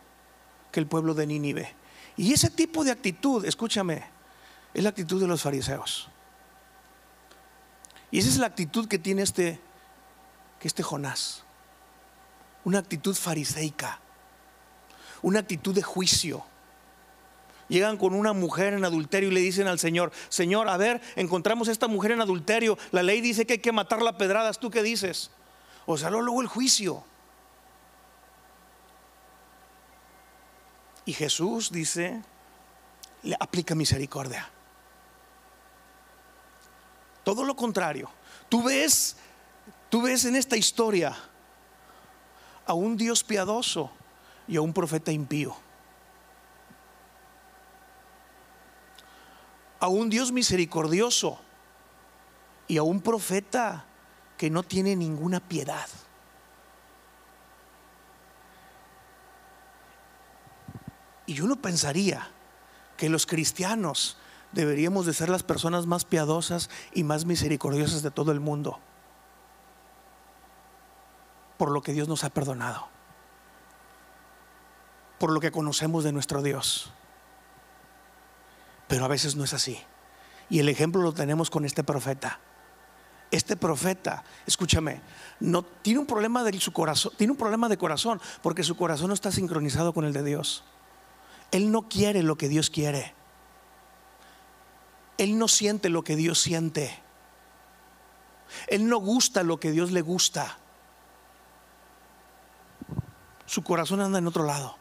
que el pueblo de Nínive. Y ese tipo de actitud, escúchame, es la actitud de los fariseos. Y esa es la actitud que tiene este, que este Jonás. Una actitud fariseica, una actitud de juicio. Llegan con una mujer en adulterio y le dicen al Señor, Señor, a ver, encontramos a esta mujer en adulterio, la ley dice que hay que matarla a pedradas, ¿tú qué dices? O sea, luego el juicio. Y Jesús dice, le aplica misericordia. Todo lo contrario. Tú ves, tú ves en esta historia a un Dios piadoso y a un profeta impío. A un Dios misericordioso y a un profeta que no tiene ninguna piedad. Y uno pensaría que los cristianos deberíamos de ser las personas más piadosas y más misericordiosas de todo el mundo. Por lo que Dios nos ha perdonado. Por lo que conocemos de nuestro Dios. Pero a veces no es así. Y el ejemplo lo tenemos con este profeta este profeta, escúchame, no tiene un problema de su corazón, tiene un problema de corazón, porque su corazón no está sincronizado con el de Dios. Él no quiere lo que Dios quiere. Él no siente lo que Dios siente. Él no gusta lo que Dios le gusta. Su corazón anda en otro lado.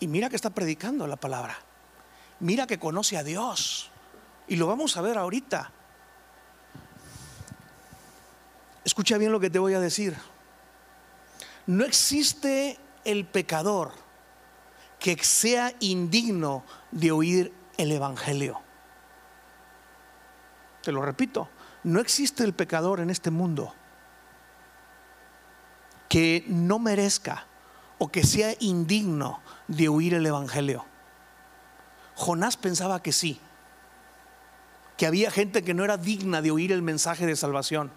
Y mira que está predicando la palabra. Mira que conoce a Dios. Y lo vamos a ver ahorita. Escucha bien lo que te voy a decir. No existe el pecador que sea indigno de oír el Evangelio. Te lo repito, no existe el pecador en este mundo que no merezca o que sea indigno de oír el Evangelio. Jonás pensaba que sí, que había gente que no era digna de oír el mensaje de salvación.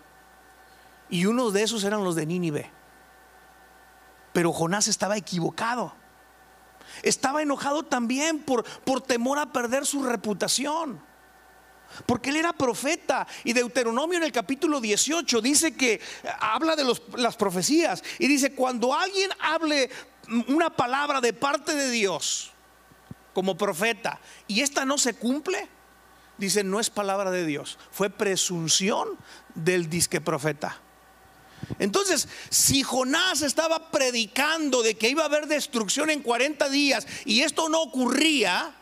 Y uno de esos eran los de Nínive. Pero Jonás estaba equivocado. Estaba enojado también por, por temor a perder su reputación. Porque él era profeta. Y Deuteronomio en el capítulo 18 dice que habla de las profecías. Y dice, cuando alguien hable una palabra de parte de Dios como profeta y esta no se cumple, dice, no es palabra de Dios. Fue presunción del disque profeta. Entonces, si Jonás estaba predicando de que iba a haber destrucción en 40 días y esto no ocurría,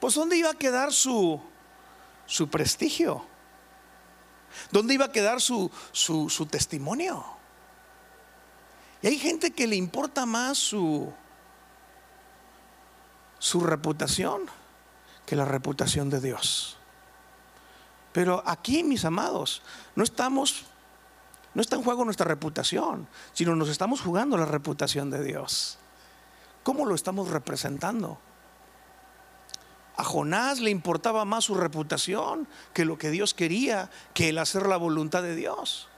pues ¿dónde iba a quedar su, su prestigio? ¿Dónde iba a quedar su, su, testimonio? Y hay gente que le importa más su, su reputación que la reputación de Dios. Pero aquí, mis amados, no estamos, no está en juego nuestra reputación, sino nos estamos jugando la reputación de Dios. ¿Cómo lo estamos representando? A Jonás le importaba más su reputación que lo que Dios quería, que el hacer la voluntad de Dios.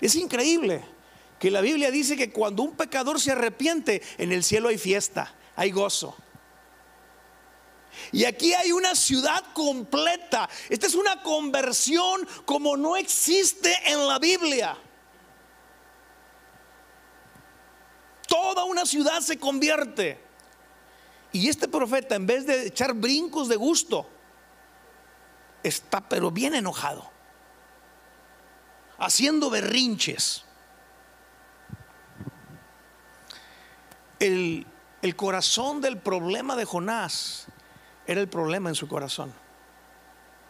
Es increíble que la Biblia dice que cuando un pecador se arrepiente, en el cielo hay fiesta, hay gozo. Y aquí hay una ciudad completa. Esta es una conversión como no existe en la Biblia. Toda una ciudad se convierte. Y este profeta, en vez de echar brincos de gusto, está pero bien enojado, haciendo berrinches. El, corazón del problema de Jonás era el problema en su corazón.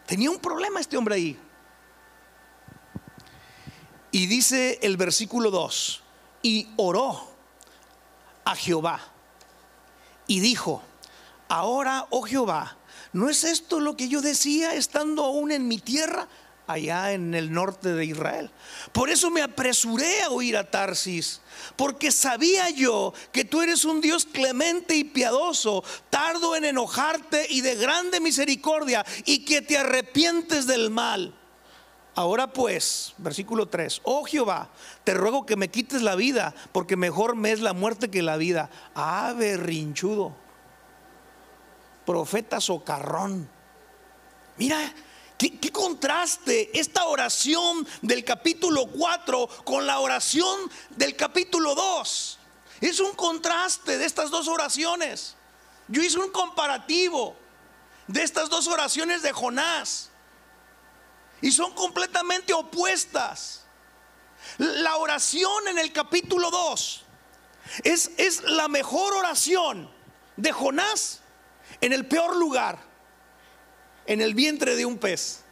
Tenía un problema este hombre ahí. Y dice el versículo 2, y oró a Jehová y dijo, ahora, oh Jehová, ¿no es esto lo que yo decía estando aún en mi tierra? Allá en el norte de Israel. Por eso me apresuré a huir a Tarsis, porque sabía yo que tú eres un Dios clemente y piadoso, tardo en enojarte y de grande misericordia, y que te arrepientes del mal. Ahora pues, versículo 3, oh Jehová, te ruego que me quites la vida, porque mejor me es la muerte que la vida. Ah, berrinchudo, profeta socarrón. Mira, ¿Qué, contraste esta oración del capítulo 4 con la oración del capítulo 2? Es un contraste de estas dos oraciones. Yo hice un comparativo de estas dos oraciones de Jonás. Y son completamente opuestas. La oración en el capítulo 2 es, es la mejor oración de Jonás en el peor lugar en el vientre de un pez.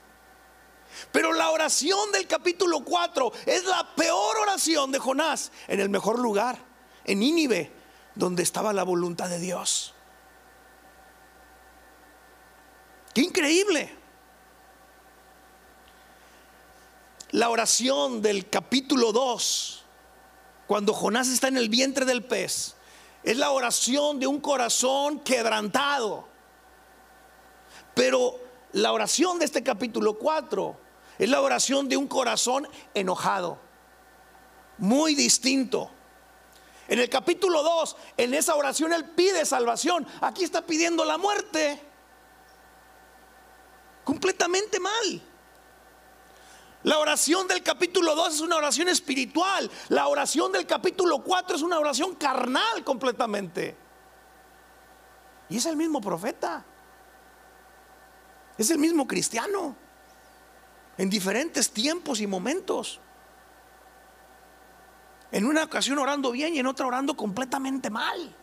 Pero la oración del capítulo 4 es la peor oración de Jonás en el mejor lugar, en Nínive, donde estaba la voluntad de Dios. Qué increíble. La oración del capítulo 2, cuando Jonás está en el vientre del pez, es la oración de un corazón quebrantado. Pero la oración de este capítulo 4 es la oración de un corazón enojado, muy distinto. En el capítulo 2, en esa oración él pide salvación. Aquí está pidiendo la muerte. Completamente mal. La oración del capítulo 2 es una oración espiritual. La oración del capítulo 4 es una oración carnal completamente. Y es el mismo profeta. Es el mismo cristiano. En diferentes tiempos y momentos. En una ocasión orando bien y en otra orando completamente mal.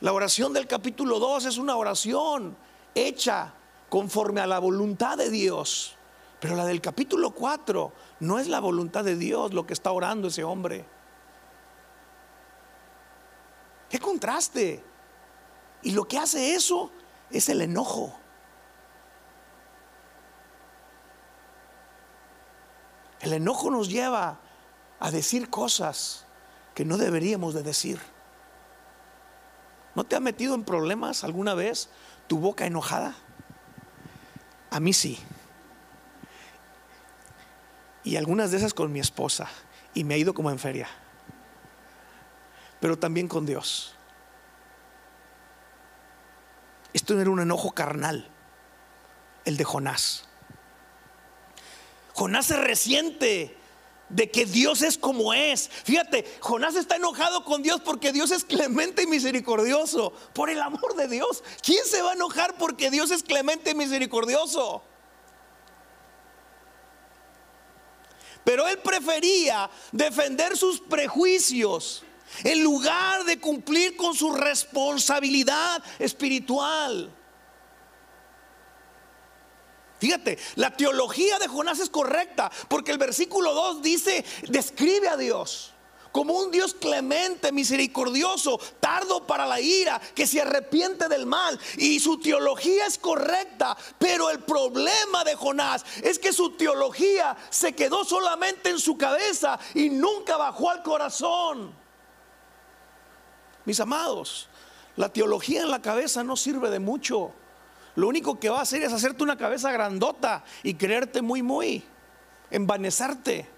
La oración del capítulo 2 es una oración hecha conforme a la voluntad de Dios. Pero la del capítulo 4 no es la voluntad de Dios lo que está orando ese hombre. ¿Qué contraste? Y lo que hace eso es el enojo. El enojo nos lleva a decir cosas que no deberíamos de decir. ¿No te ha metido en problemas alguna vez tu boca enojada? A mí sí. Y algunas de esas con mi esposa. Y me ha ido como en feria. Pero también con Dios. Esto no era un enojo carnal, el de Jonás. Jonás se resiente de que Dios es como es. Fíjate, Jonás está enojado con Dios porque Dios es clemente y misericordioso. Por el amor de Dios, ¿quién se va a enojar porque Dios es clemente y misericordioso? Pero él prefería defender sus prejuicios en lugar de cumplir con su responsabilidad espiritual. Fíjate, la teología de Jonás es correcta porque el versículo 2 dice, describe a Dios como un Dios clemente, misericordioso, tardo para la ira, que se arrepiente del mal. Y su teología es correcta, pero el problema de Jonás es que su teología se quedó solamente en su cabeza y nunca bajó al corazón. Mis amados, la teología en la cabeza no sirve de mucho. Lo único que va a hacer es hacerte una cabeza grandota y creerte muy, muy, envanecerte.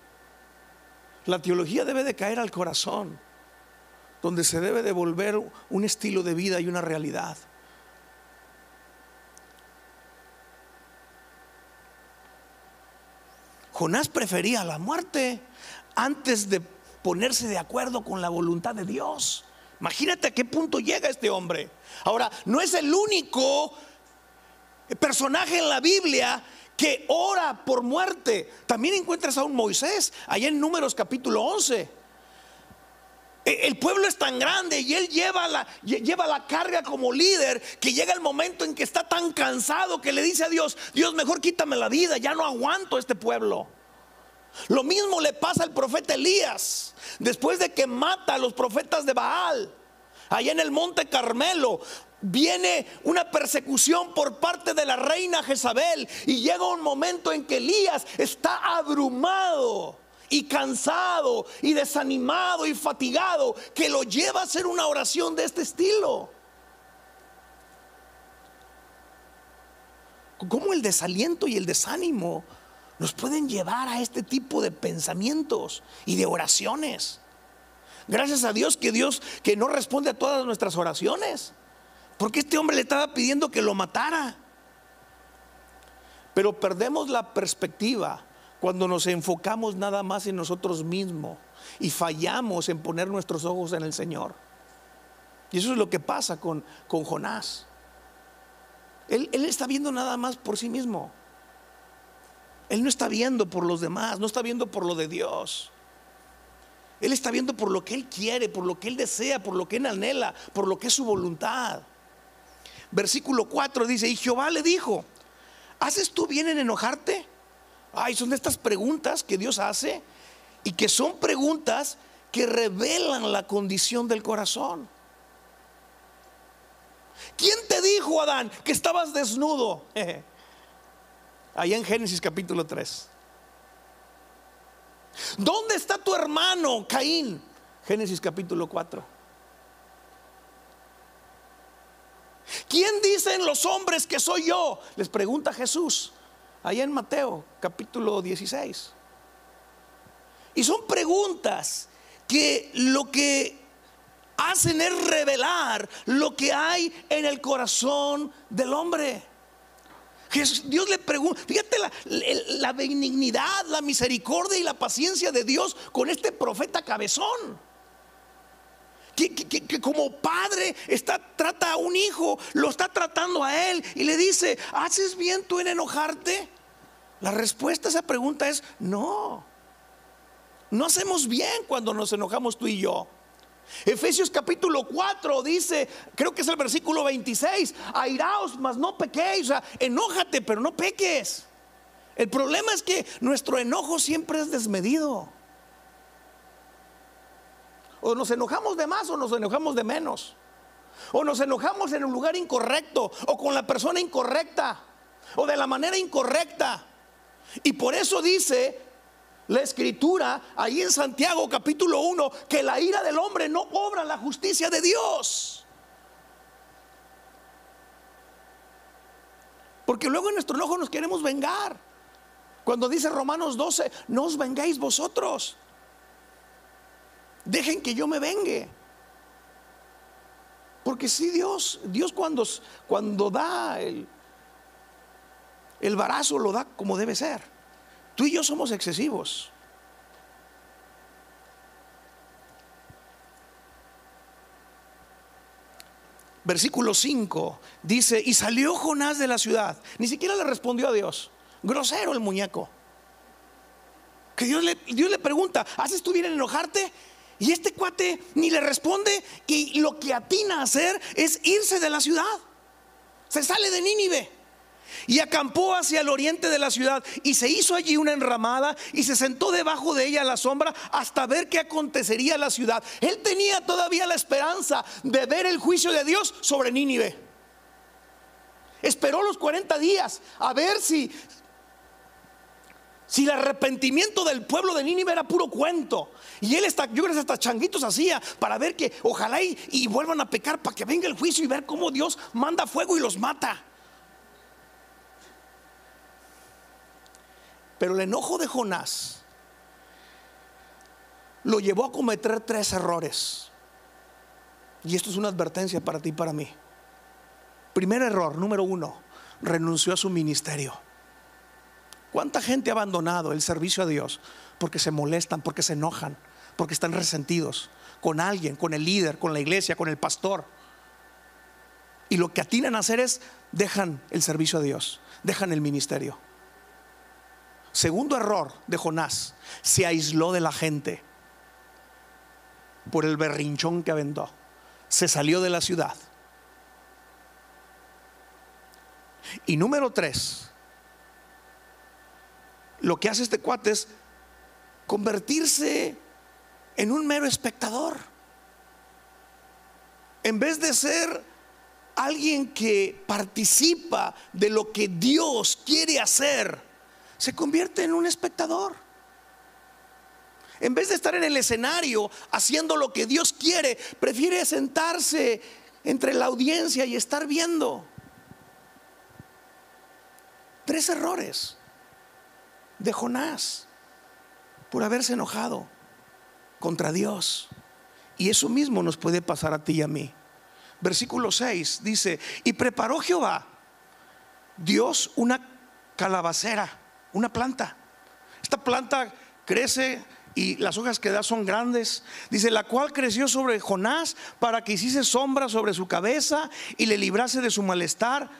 La teología debe de caer al corazón, donde se debe de volver un estilo de vida y una realidad. Jonás prefería la muerte antes de ponerse de acuerdo con la voluntad de Dios. Imagínate a qué punto llega este hombre. Ahora, no es el único personaje en la Biblia que ora por muerte. También encuentras a un Moisés, allá en Números capítulo 11. E, el pueblo es tan grande y él lleva la, lleva la carga como líder que llega el momento en que está tan cansado que le dice a Dios, Dios mejor quítame la vida, ya no aguanto este pueblo. Lo mismo le pasa al profeta Elías, después de que mata a los profetas de Baal, allá en el monte Carmelo, viene una persecución por parte de la reina Jezabel y llega un momento en que Elías está abrumado y cansado y desanimado y fatigado que lo lleva a hacer una oración de este estilo. ¿Cómo el desaliento y el desánimo nos pueden llevar a este tipo de pensamientos y de oraciones? Gracias a Dios que Dios que no responde a todas nuestras oraciones. Porque este hombre le estaba pidiendo que lo matara. Pero perdemos la perspectiva cuando nos enfocamos nada más en nosotros mismos y fallamos en poner nuestros ojos en el Señor. Y eso es lo que pasa con, con Jonás. Él, él está viendo nada más por sí mismo. Él no está viendo por los demás, no está viendo por lo de Dios. Él está viendo por lo que Él quiere, por lo que Él desea, por lo que Él anhela, por lo que es su voluntad versículo 4 dice, y Jehová le dijo, ¿haces tú bien en enojarte? Ay, son estas preguntas que Dios hace y que son preguntas que revelan la condición del corazón. ¿Quién te dijo, Adán, que estabas desnudo? Allá en Génesis capítulo 3. ¿Dónde está tu hermano Caín? Génesis capítulo 4. ¿Quién dicen los hombres que soy yo? Les pregunta Jesús, allá en Mateo capítulo 16. Y son preguntas que lo que hacen es revelar lo que hay en el corazón del hombre. Dios le pregunta, fíjate la, benignidad, la misericordia y la paciencia de Dios con este profeta cabezón que, como padre está, trata a un hijo, lo está tratando a él y le dice, ¿haces bien tú en enojarte? La respuesta a esa pregunta es no. No hacemos bien cuando nos enojamos tú y yo. Efesios capítulo 4 dice, creo que es el versículo 26, airaos, mas no pequéis, o sea, enójate, pero no peques. El problema es que nuestro enojo siempre es desmedido. O nos enojamos de más o nos enojamos de menos. O nos enojamos en un lugar incorrecto o con la persona incorrecta o de la manera incorrecta. Y por eso dice la escritura ahí en Santiago capítulo 1 que la ira del hombre no obra la justicia de Dios. Porque luego en nuestro enojo nos queremos vengar. Cuando dice Romanos 12, no os vengáis vosotros. Dejen que yo me vengue. Porque si Dios, Dios cuando, cuando da el, el barazo lo da como debe ser. Tú y yo somos excesivos. Versículo 5 dice, y salió Jonás de la ciudad. Ni siquiera le respondió a Dios. Grosero el muñeco. Que Dios le, Dios le pregunta, ¿haces tú bien en enojarte? Y este cuate ni le responde y lo que atina a hacer es irse de la ciudad. Se sale de Nínive. Y acampó hacia el oriente de la ciudad y se hizo allí una enramada y se sentó debajo de ella a la sombra hasta ver qué acontecería a la ciudad. Él tenía todavía la esperanza de ver el juicio de Dios sobre Nínive. Esperó los 40 días a ver si si el arrepentimiento del pueblo de Nínive era puro cuento. Y él está, yo creo que hasta changuitos hacía para ver que ojalá y, y vuelvan a pecar para que venga el juicio y ver cómo Dios manda fuego y los mata. Pero el enojo de Jonás lo llevó a cometer tres errores. Y esto es una advertencia para ti y para mí. Primer error, número uno, renunció a su ministerio. ¿Cuánta gente ha abandonado el servicio a Dios porque se molestan, porque se enojan, porque están resentidos con alguien, con el líder, con la iglesia, con el pastor? Y lo que atinan a hacer es dejan el servicio a Dios, dejan el ministerio. Segundo error de Jonás, se aisló de la gente por el berrinchón que aventó. Se salió de la ciudad. Y número tres, lo que hace este cuate es convertirse en un mero espectador. En vez de ser alguien que participa de lo que Dios quiere hacer se convierte en un espectador. En vez de estar en el escenario haciendo lo que Dios quiere, prefiere sentarse entre la audiencia y estar viendo. Tres errores de Jonás por haberse enojado contra Dios. Y eso mismo nos puede pasar a ti y a mí. Versículo 6 dice, y preparó Jehová, Dios, una calabacera una planta. Esta planta crece y las hojas que da son grandes. Dice, la cual creció sobre Jonás para que hiciese sombra sobre su cabeza y le librase de su malestar.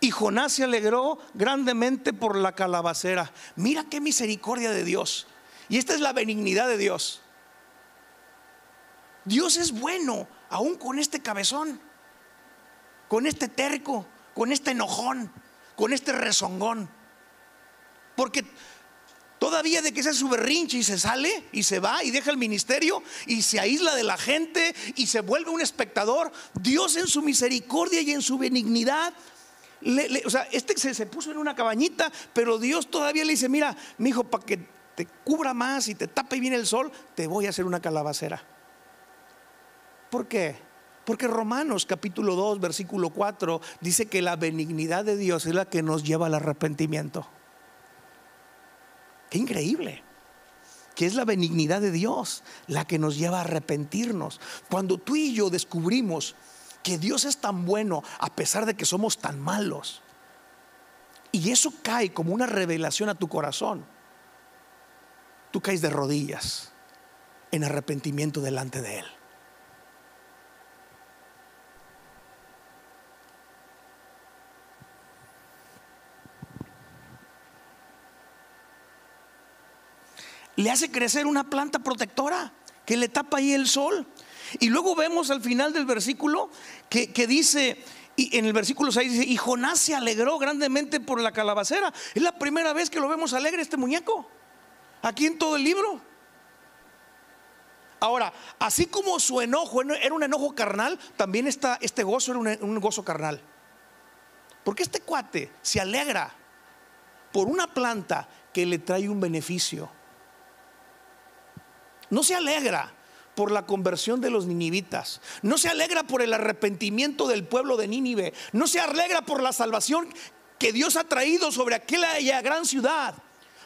Y Jonás se alegró grandemente por la calabacera. Mira qué misericordia de Dios. Y esta es la benignidad de Dios. Dios es bueno, aún con este cabezón, con este terco, con este enojón, con este rezongón. Porque todavía de que sea su berrinche y se sale y se va y deja el ministerio y se aísla de la gente y se vuelve un espectador, Dios en su misericordia y en su benignidad o sea, este se, se, puso en una cabañita, pero Dios todavía le dice, mira, mi hijo, para que te cubra más y te tape bien el sol, te voy a hacer una calabacera. ¿Por qué? Porque Romanos capítulo 2, versículo 4 dice que la benignidad de Dios es la que nos lleva al arrepentimiento. Qué increíble. Que es la benignidad de Dios la que nos lleva a arrepentirnos. Cuando tú y yo descubrimos que Dios es tan bueno a pesar de que somos tan malos. Y eso cae como una revelación a tu corazón. Tú caes de rodillas en arrepentimiento delante de Él. Le hace crecer una planta protectora que le tapa ahí el sol. Y luego vemos al final del versículo que, dice, y en el versículo 6 dice, y Jonás se alegró grandemente por la calabacera. Es la primera vez que lo vemos alegre este muñeco, aquí en todo el libro. Ahora, así como su enojo era un enojo carnal, también está, este gozo era un gozo carnal. Porque este cuate se alegra por una planta que le trae un beneficio. No se alegra por la conversión de los ninivitas. No se alegra por el arrepentimiento del pueblo de Nínive. No se alegra por la salvación que Dios ha traído sobre aquella gran ciudad.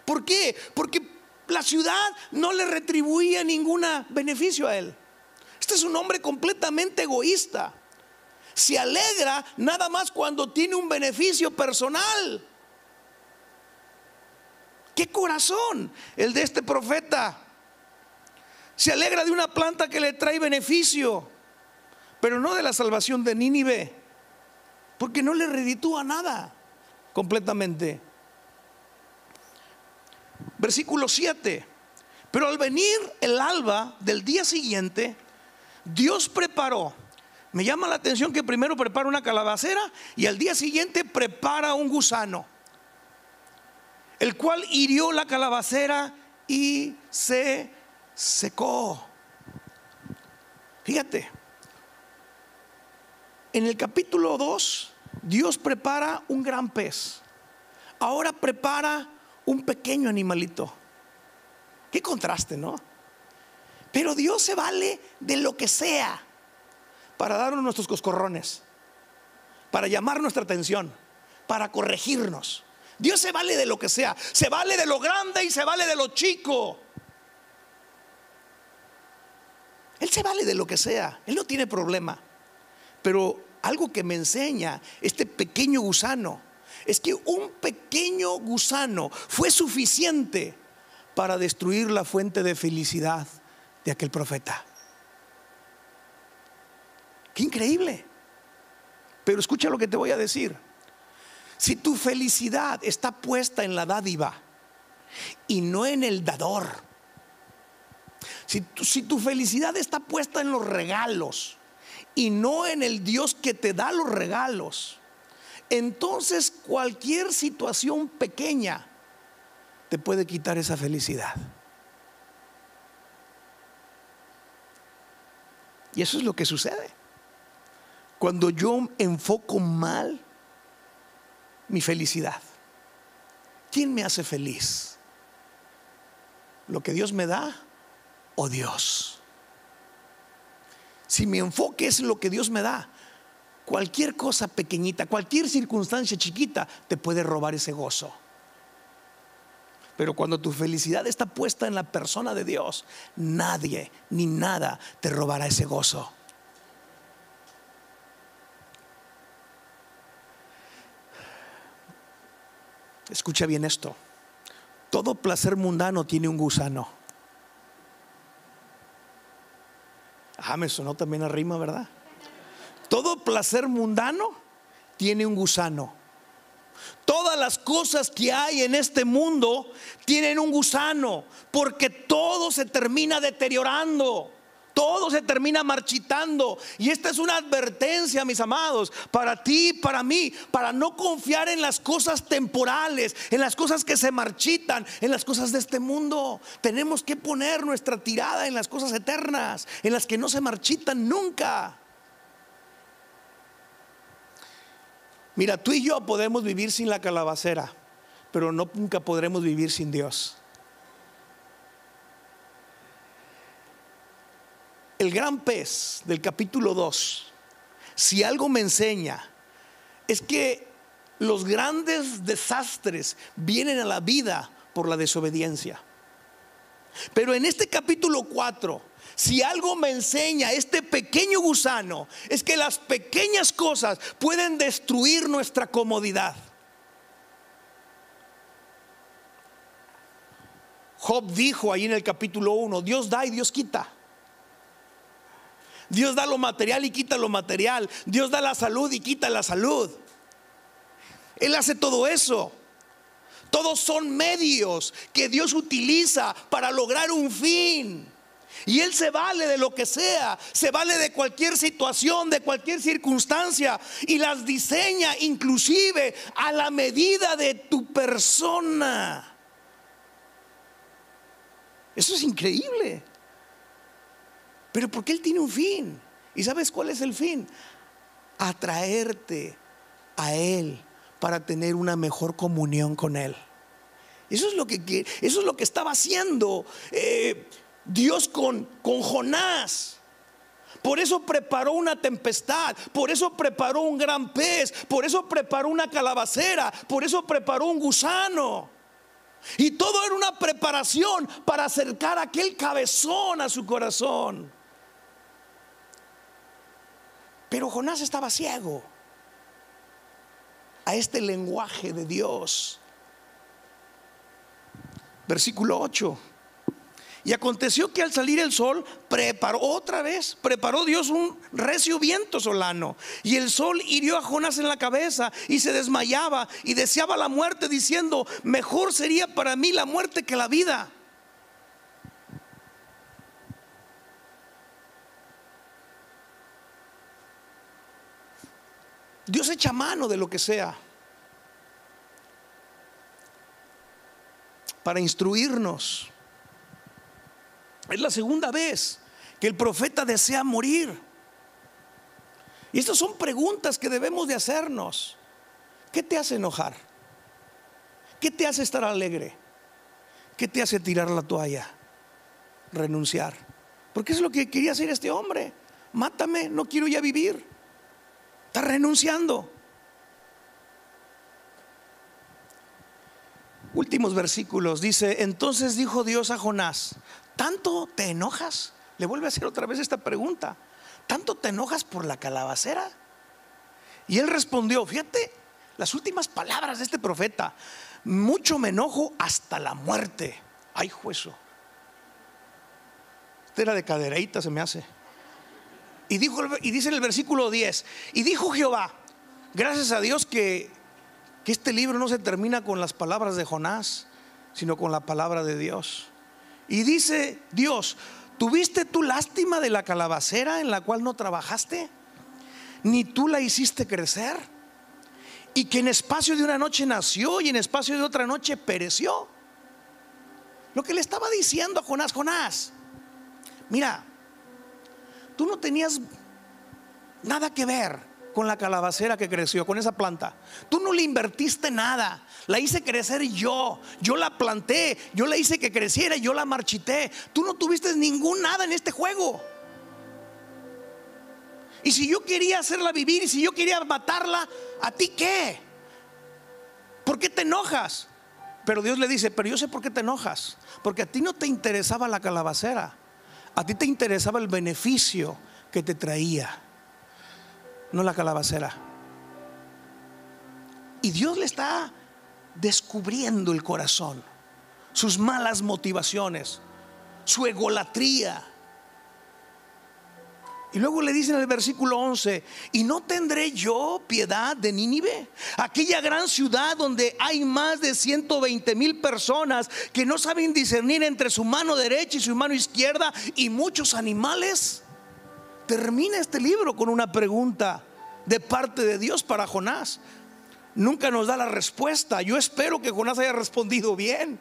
¿Por qué? Porque la ciudad no le retribuía ningún beneficio a él. Este es un hombre completamente egoísta. Se alegra nada más cuando tiene un beneficio personal. ¿Qué corazón el de este profeta? Se alegra de una planta que le trae beneficio, pero no de la salvación de Nínive, porque no le reditúa nada completamente. Versículo 7. Pero al venir el alba del día siguiente, Dios preparó Me llama la atención que primero prepara una calabacera y al día siguiente prepara un gusano, el cual hirió la calabacera y se secó. Fíjate, en el capítulo 2, Dios prepara un gran pez. Ahora prepara un pequeño animalito. Qué contraste, ¿no? Pero Dios se vale de lo que sea para darnos nuestros coscorrones, para llamar nuestra atención, para corregirnos. Dios se vale de lo que sea, se vale de lo grande y se vale de lo chico. Él se vale de lo que sea, Él no tiene problema. Pero algo que me enseña este pequeño gusano es que un pequeño gusano fue suficiente para destruir la fuente de felicidad de aquel profeta. Qué increíble. Pero escucha lo que te voy a decir. Si tu felicidad está puesta en la dádiva y no en el dador, si tu, felicidad está puesta en los regalos y no en el Dios que te da los regalos, entonces cualquier situación pequeña te puede quitar esa felicidad. Y eso es lo que sucede. Cuando yo enfoco mal mi felicidad, ¿quién me hace feliz? ¿Lo que Dios me da o Dios? Si mi enfoque es lo que Dios me da, cualquier cosa pequeñita, cualquier circunstancia chiquita te puede robar ese gozo. Pero cuando tu felicidad está puesta en la persona de Dios, nadie ni nada te robará ese gozo. Escucha bien esto. Todo placer mundano tiene un gusano. Ah, me sonó también a rima, ¿verdad? Todo placer mundano tiene un gusano. Todas las cosas que hay en este mundo tienen un gusano, porque todo se termina deteriorando. Todo se termina marchitando. Y esta es una advertencia, mis amados, para ti, para mí, para no confiar en las cosas temporales, en las cosas que se marchitan, en las cosas de este mundo. Tenemos que poner nuestra tirada en las cosas eternas, en las que no se marchitan nunca. Mira, tú y yo podemos vivir sin la calabacera, pero no, nunca podremos vivir sin Dios. El gran pez del capítulo 2, si algo me enseña, es que los grandes desastres vienen a la vida por la desobediencia. Pero en este capítulo 4, si algo me enseña este pequeño gusano, es que las pequeñas cosas pueden destruir nuestra comodidad. Job dijo ahí en el capítulo 1, Dios da y Dios quita. Dios da lo material y quita lo material. Dios da la salud y quita la salud. Él hace todo eso. Todos son medios que Dios utiliza para lograr un fin. Y Él se vale de lo que sea, se vale de cualquier situación, de cualquier circunstancia, y las diseña inclusive a la medida de tu persona. Eso es increíble. Pero porque Él tiene un fin. ¿Y sabes cuál es el fin? Atraerte a Él para tener una mejor comunión con Él. Eso es lo que, eso es lo que estaba haciendo. Eh, Dios con, con Jonás. Por eso preparó una tempestad, por eso preparó un gran pez, por eso preparó una calabacera, por eso preparó un gusano. Y todo era una preparación para acercar aquel cabezón a su corazón. Pero Jonás estaba ciego a este lenguaje de Dios. Versículo 8. Y aconteció que al salir el sol, preparó otra vez, preparó Dios un recio viento solano. Y el sol hirió a Jonás en la cabeza y se desmayaba y deseaba la muerte, diciendo: Mejor sería para mí la muerte que la vida. Dios echa mano de lo que sea para instruirnos. Es la segunda vez que el profeta desea morir. Y estas son preguntas que debemos de hacernos. ¿Qué te hace enojar? ¿Qué te hace estar alegre? ¿Qué te hace tirar la toalla? Renunciar. Porque es lo que quería hacer este hombre. Mátame, no quiero ya vivir. Está renunciando. Últimos versículos. Dice, entonces dijo Dios a Jonás, ¿tanto te enojas? Le vuelve a hacer otra vez esta pregunta. ¿Tanto te enojas por la calabacera? Y él respondió, fíjate las últimas palabras de este profeta, mucho me enojo hasta la muerte. Ay, juezo. Esta era de cadereita, se me hace. Y, dijo, y dice en el versículo 10, y dijo Jehová, gracias a Dios que, que este libro no se termina con las palabras de Jonás, sino con la palabra de Dios. Y dice Dios, ¿tuviste tú lástima de la calabacera en la cual no trabajaste? ¿Ni tú la hiciste crecer? Y que en espacio de una noche nació y en espacio de otra noche pereció. Lo que le estaba diciendo a Jonás, Jonás, mira, tú no tenías nada que ver con la calabacera que creció, con esa planta. Tú no le invertiste nada. La hice crecer yo. Yo la planté. Yo la hice que creciera. Yo la marchité. Tú no tuviste ningún nada en este juego. Y si yo quería hacerla vivir y si yo quería matarla, ¿a ti qué? ¿Por qué te enojas? Pero Dios le dice, pero yo sé por qué te enojas. Porque a ti no te interesaba la calabacera. A ti te interesaba el beneficio que te traía no la calabacera. Y Dios le está descubriendo el corazón, sus malas motivaciones, su egolatría. Y luego le dice en el versículo 11, ¿y no tendré yo piedad de Nínive? Aquella gran ciudad donde hay más de 120 mil personas que no saben discernir entre su mano derecha y su mano izquierda y muchos animales termina este libro con una pregunta de parte de Dios para Jonás. Nunca nos da la respuesta. Yo espero que Jonás haya respondido bien.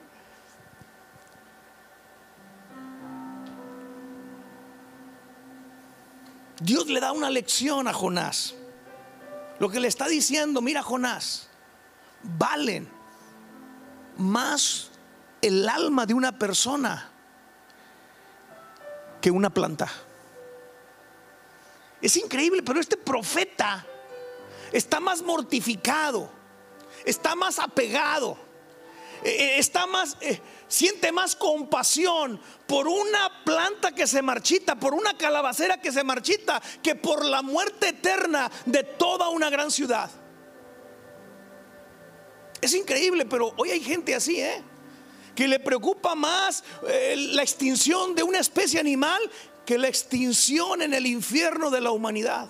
Dios le da una lección a Jonás. Lo que le está diciendo, mira Jonás, valen más el alma de una persona que una planta. Es increíble, pero este profeta está más mortificado, está más apegado, eh, eh, está más, eh, siente más compasión por una planta que se marchita, por una calabacera que se marchita, que por la muerte eterna de toda una gran ciudad. Es increíble, pero hoy hay gente así, ¿eh? que le preocupa más la extinción de una especie animal que la extinción en el infierno de la humanidad.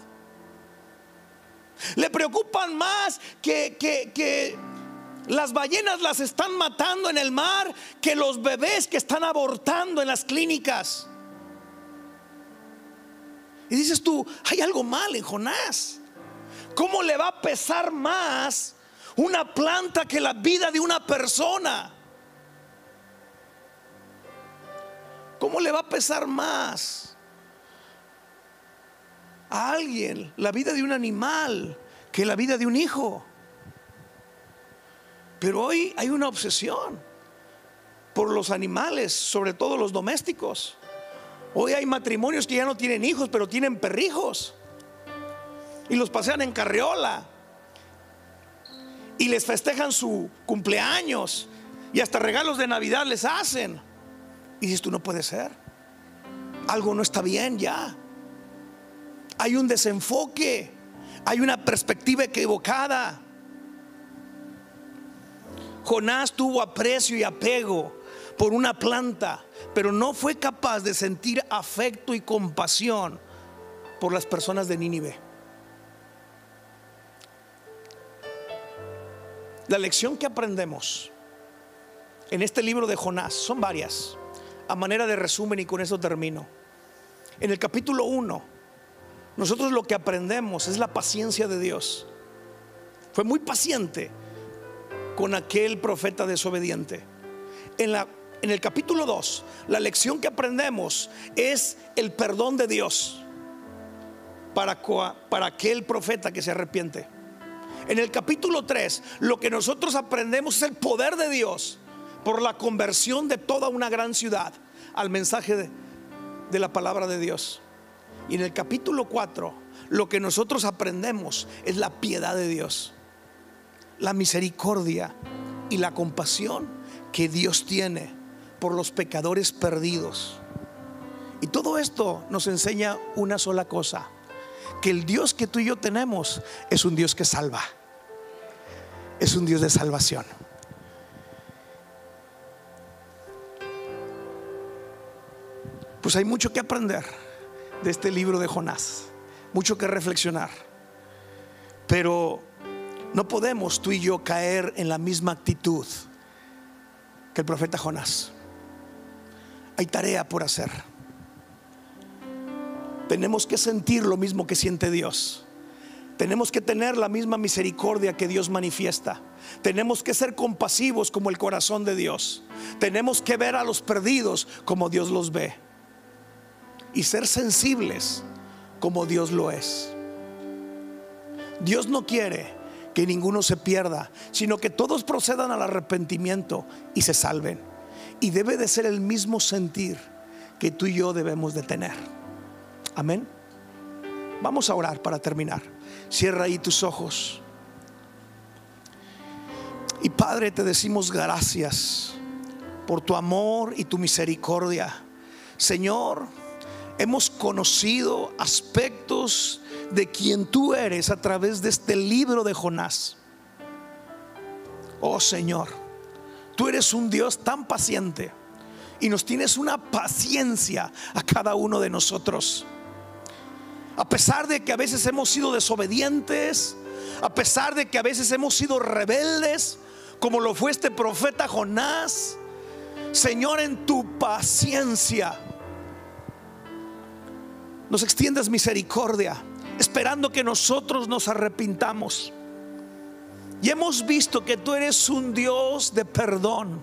Le preocupan más que, que, las ballenas las están matando en el mar que los bebés que están abortando en las clínicas. Y dices tú, hay algo mal en Jonás. ¿Cómo le va a pesar más una planta que la vida de una persona? ¿Cómo le va a pesar más a alguien la vida de un animal que la vida de un hijo? Pero hoy hay una obsesión por los animales, sobre todo los domésticos. Hoy hay matrimonios que ya no tienen hijos, pero tienen perrijos. Y los pasean en carriola. Y les festejan su cumpleaños. Y hasta regalos de Navidad les hacen. Y dices, tú no puede ser. Algo no está bien ya. Hay un desenfoque. Hay una perspectiva equivocada. Jonás tuvo aprecio y apego por una planta, pero no fue capaz de sentir afecto y compasión por las personas de Nínive. La lección que aprendemos en este libro de Jonás son varias a manera de resumen y con eso termino. En el capítulo 1, nosotros lo que aprendemos es la paciencia de Dios. Fue muy paciente con aquel profeta desobediente. En, la, en el capítulo 2, la lección que aprendemos es el perdón de Dios para, para aquel profeta que se arrepiente. En el capítulo 3, lo que nosotros aprendemos es el poder de Dios por la conversión de toda una gran ciudad al mensaje de, de la palabra de Dios. Y en el capítulo 4, lo que nosotros aprendemos es la piedad de Dios, la misericordia y la compasión que Dios tiene por los pecadores perdidos. Y todo esto nos enseña una sola cosa, que el Dios que tú y yo tenemos es un Dios que salva, es un Dios de salvación. Pues hay mucho que aprender de este libro de Jonás, mucho que reflexionar. Pero no podemos tú y yo caer en la misma actitud que el profeta Jonás. Hay tarea por hacer. Tenemos que sentir lo mismo que siente Dios. Tenemos que tener la misma misericordia que Dios manifiesta. Tenemos que ser compasivos como el corazón de Dios. Tenemos que ver a los perdidos como Dios los ve y ser sensibles como Dios lo es. Dios no quiere que ninguno se pierda, sino que todos procedan al arrepentimiento y se salven. Y debe de ser el mismo sentir que tú y yo debemos de tener. Amén. Vamos a orar para terminar. Cierra ahí tus ojos. Y Padre, te decimos gracias por tu amor y tu misericordia. Señor, hemos conocido aspectos de quien tú eres a través de este libro de Jonás. Oh Señor, tú eres un Dios tan paciente y nos tienes una paciencia a cada uno de nosotros. A pesar de que a veces hemos sido desobedientes, a pesar de que a veces hemos sido rebeldes, como lo fue este profeta Jonás, Señor, en tu paciencia nos extiendes misericordia, esperando que nosotros nos arrepintamos. Y hemos visto que tú eres un Dios de perdón.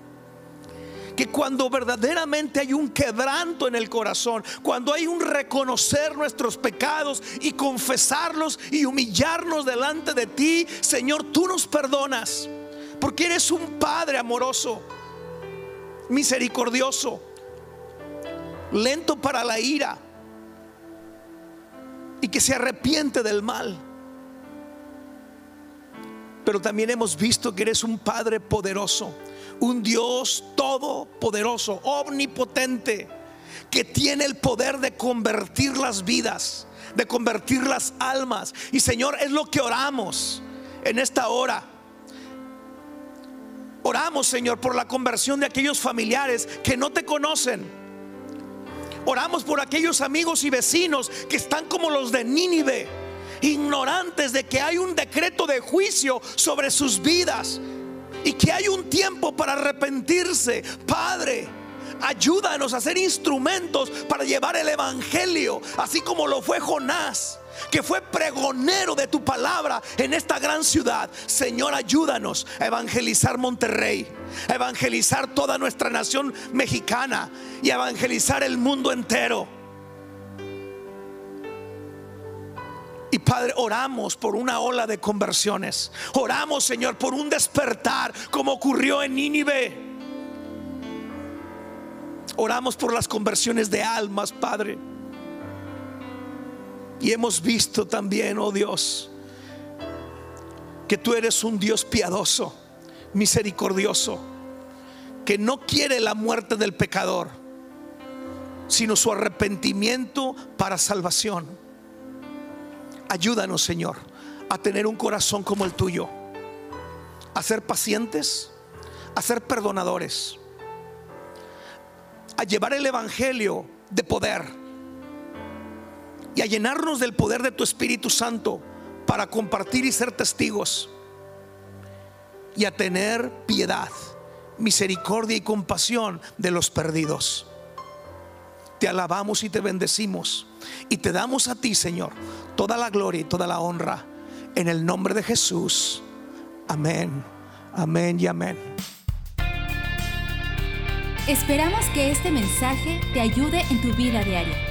Que cuando verdaderamente hay un quebranto en el corazón, cuando hay un reconocer nuestros pecados y confesarlos y humillarnos delante de ti, Señor, tú nos perdonas. Porque eres un Padre amoroso, misericordioso, lento para la ira y que se arrepiente del mal. Pero también hemos visto que eres un Padre poderoso, un Dios todopoderoso, omnipotente, que tiene el poder de convertir las vidas, de convertir las almas. Y Señor, es lo que oramos en esta hora. Oramos, Señor, por la conversión de aquellos familiares que no te conocen Oramos por aquellos amigos y vecinos que están como los de Nínive, ignorantes de que hay un decreto de juicio sobre sus vidas y que hay un tiempo para arrepentirse. Padre, ayúdanos a ser instrumentos para llevar el Evangelio, así como lo fue Jonás que fue pregonero de tu palabra en esta gran ciudad. Señor, ayúdanos a evangelizar Monterrey, a evangelizar toda nuestra nación mexicana y a evangelizar el mundo entero. Y Padre, oramos por una ola de conversiones. Oramos, Señor, por un despertar como ocurrió en Nínive. Oramos por las conversiones de almas, Padre. Y hemos visto también, oh Dios, que tú eres un Dios piadoso, misericordioso, que no quiere la muerte del pecador, sino su arrepentimiento para salvación. Ayúdanos, Señor, a tener un corazón como el tuyo, a ser pacientes, a ser perdonadores, a llevar el Evangelio de poder y a llenarnos del poder de tu Espíritu Santo para compartir y ser testigos y a tener piedad, misericordia y compasión de los perdidos. Te alabamos y te bendecimos y te damos a ti, Señor, toda la gloria y toda la honra en el nombre de Jesús. Amén, amén y amén. Esperamos que este mensaje te ayude en tu vida diaria.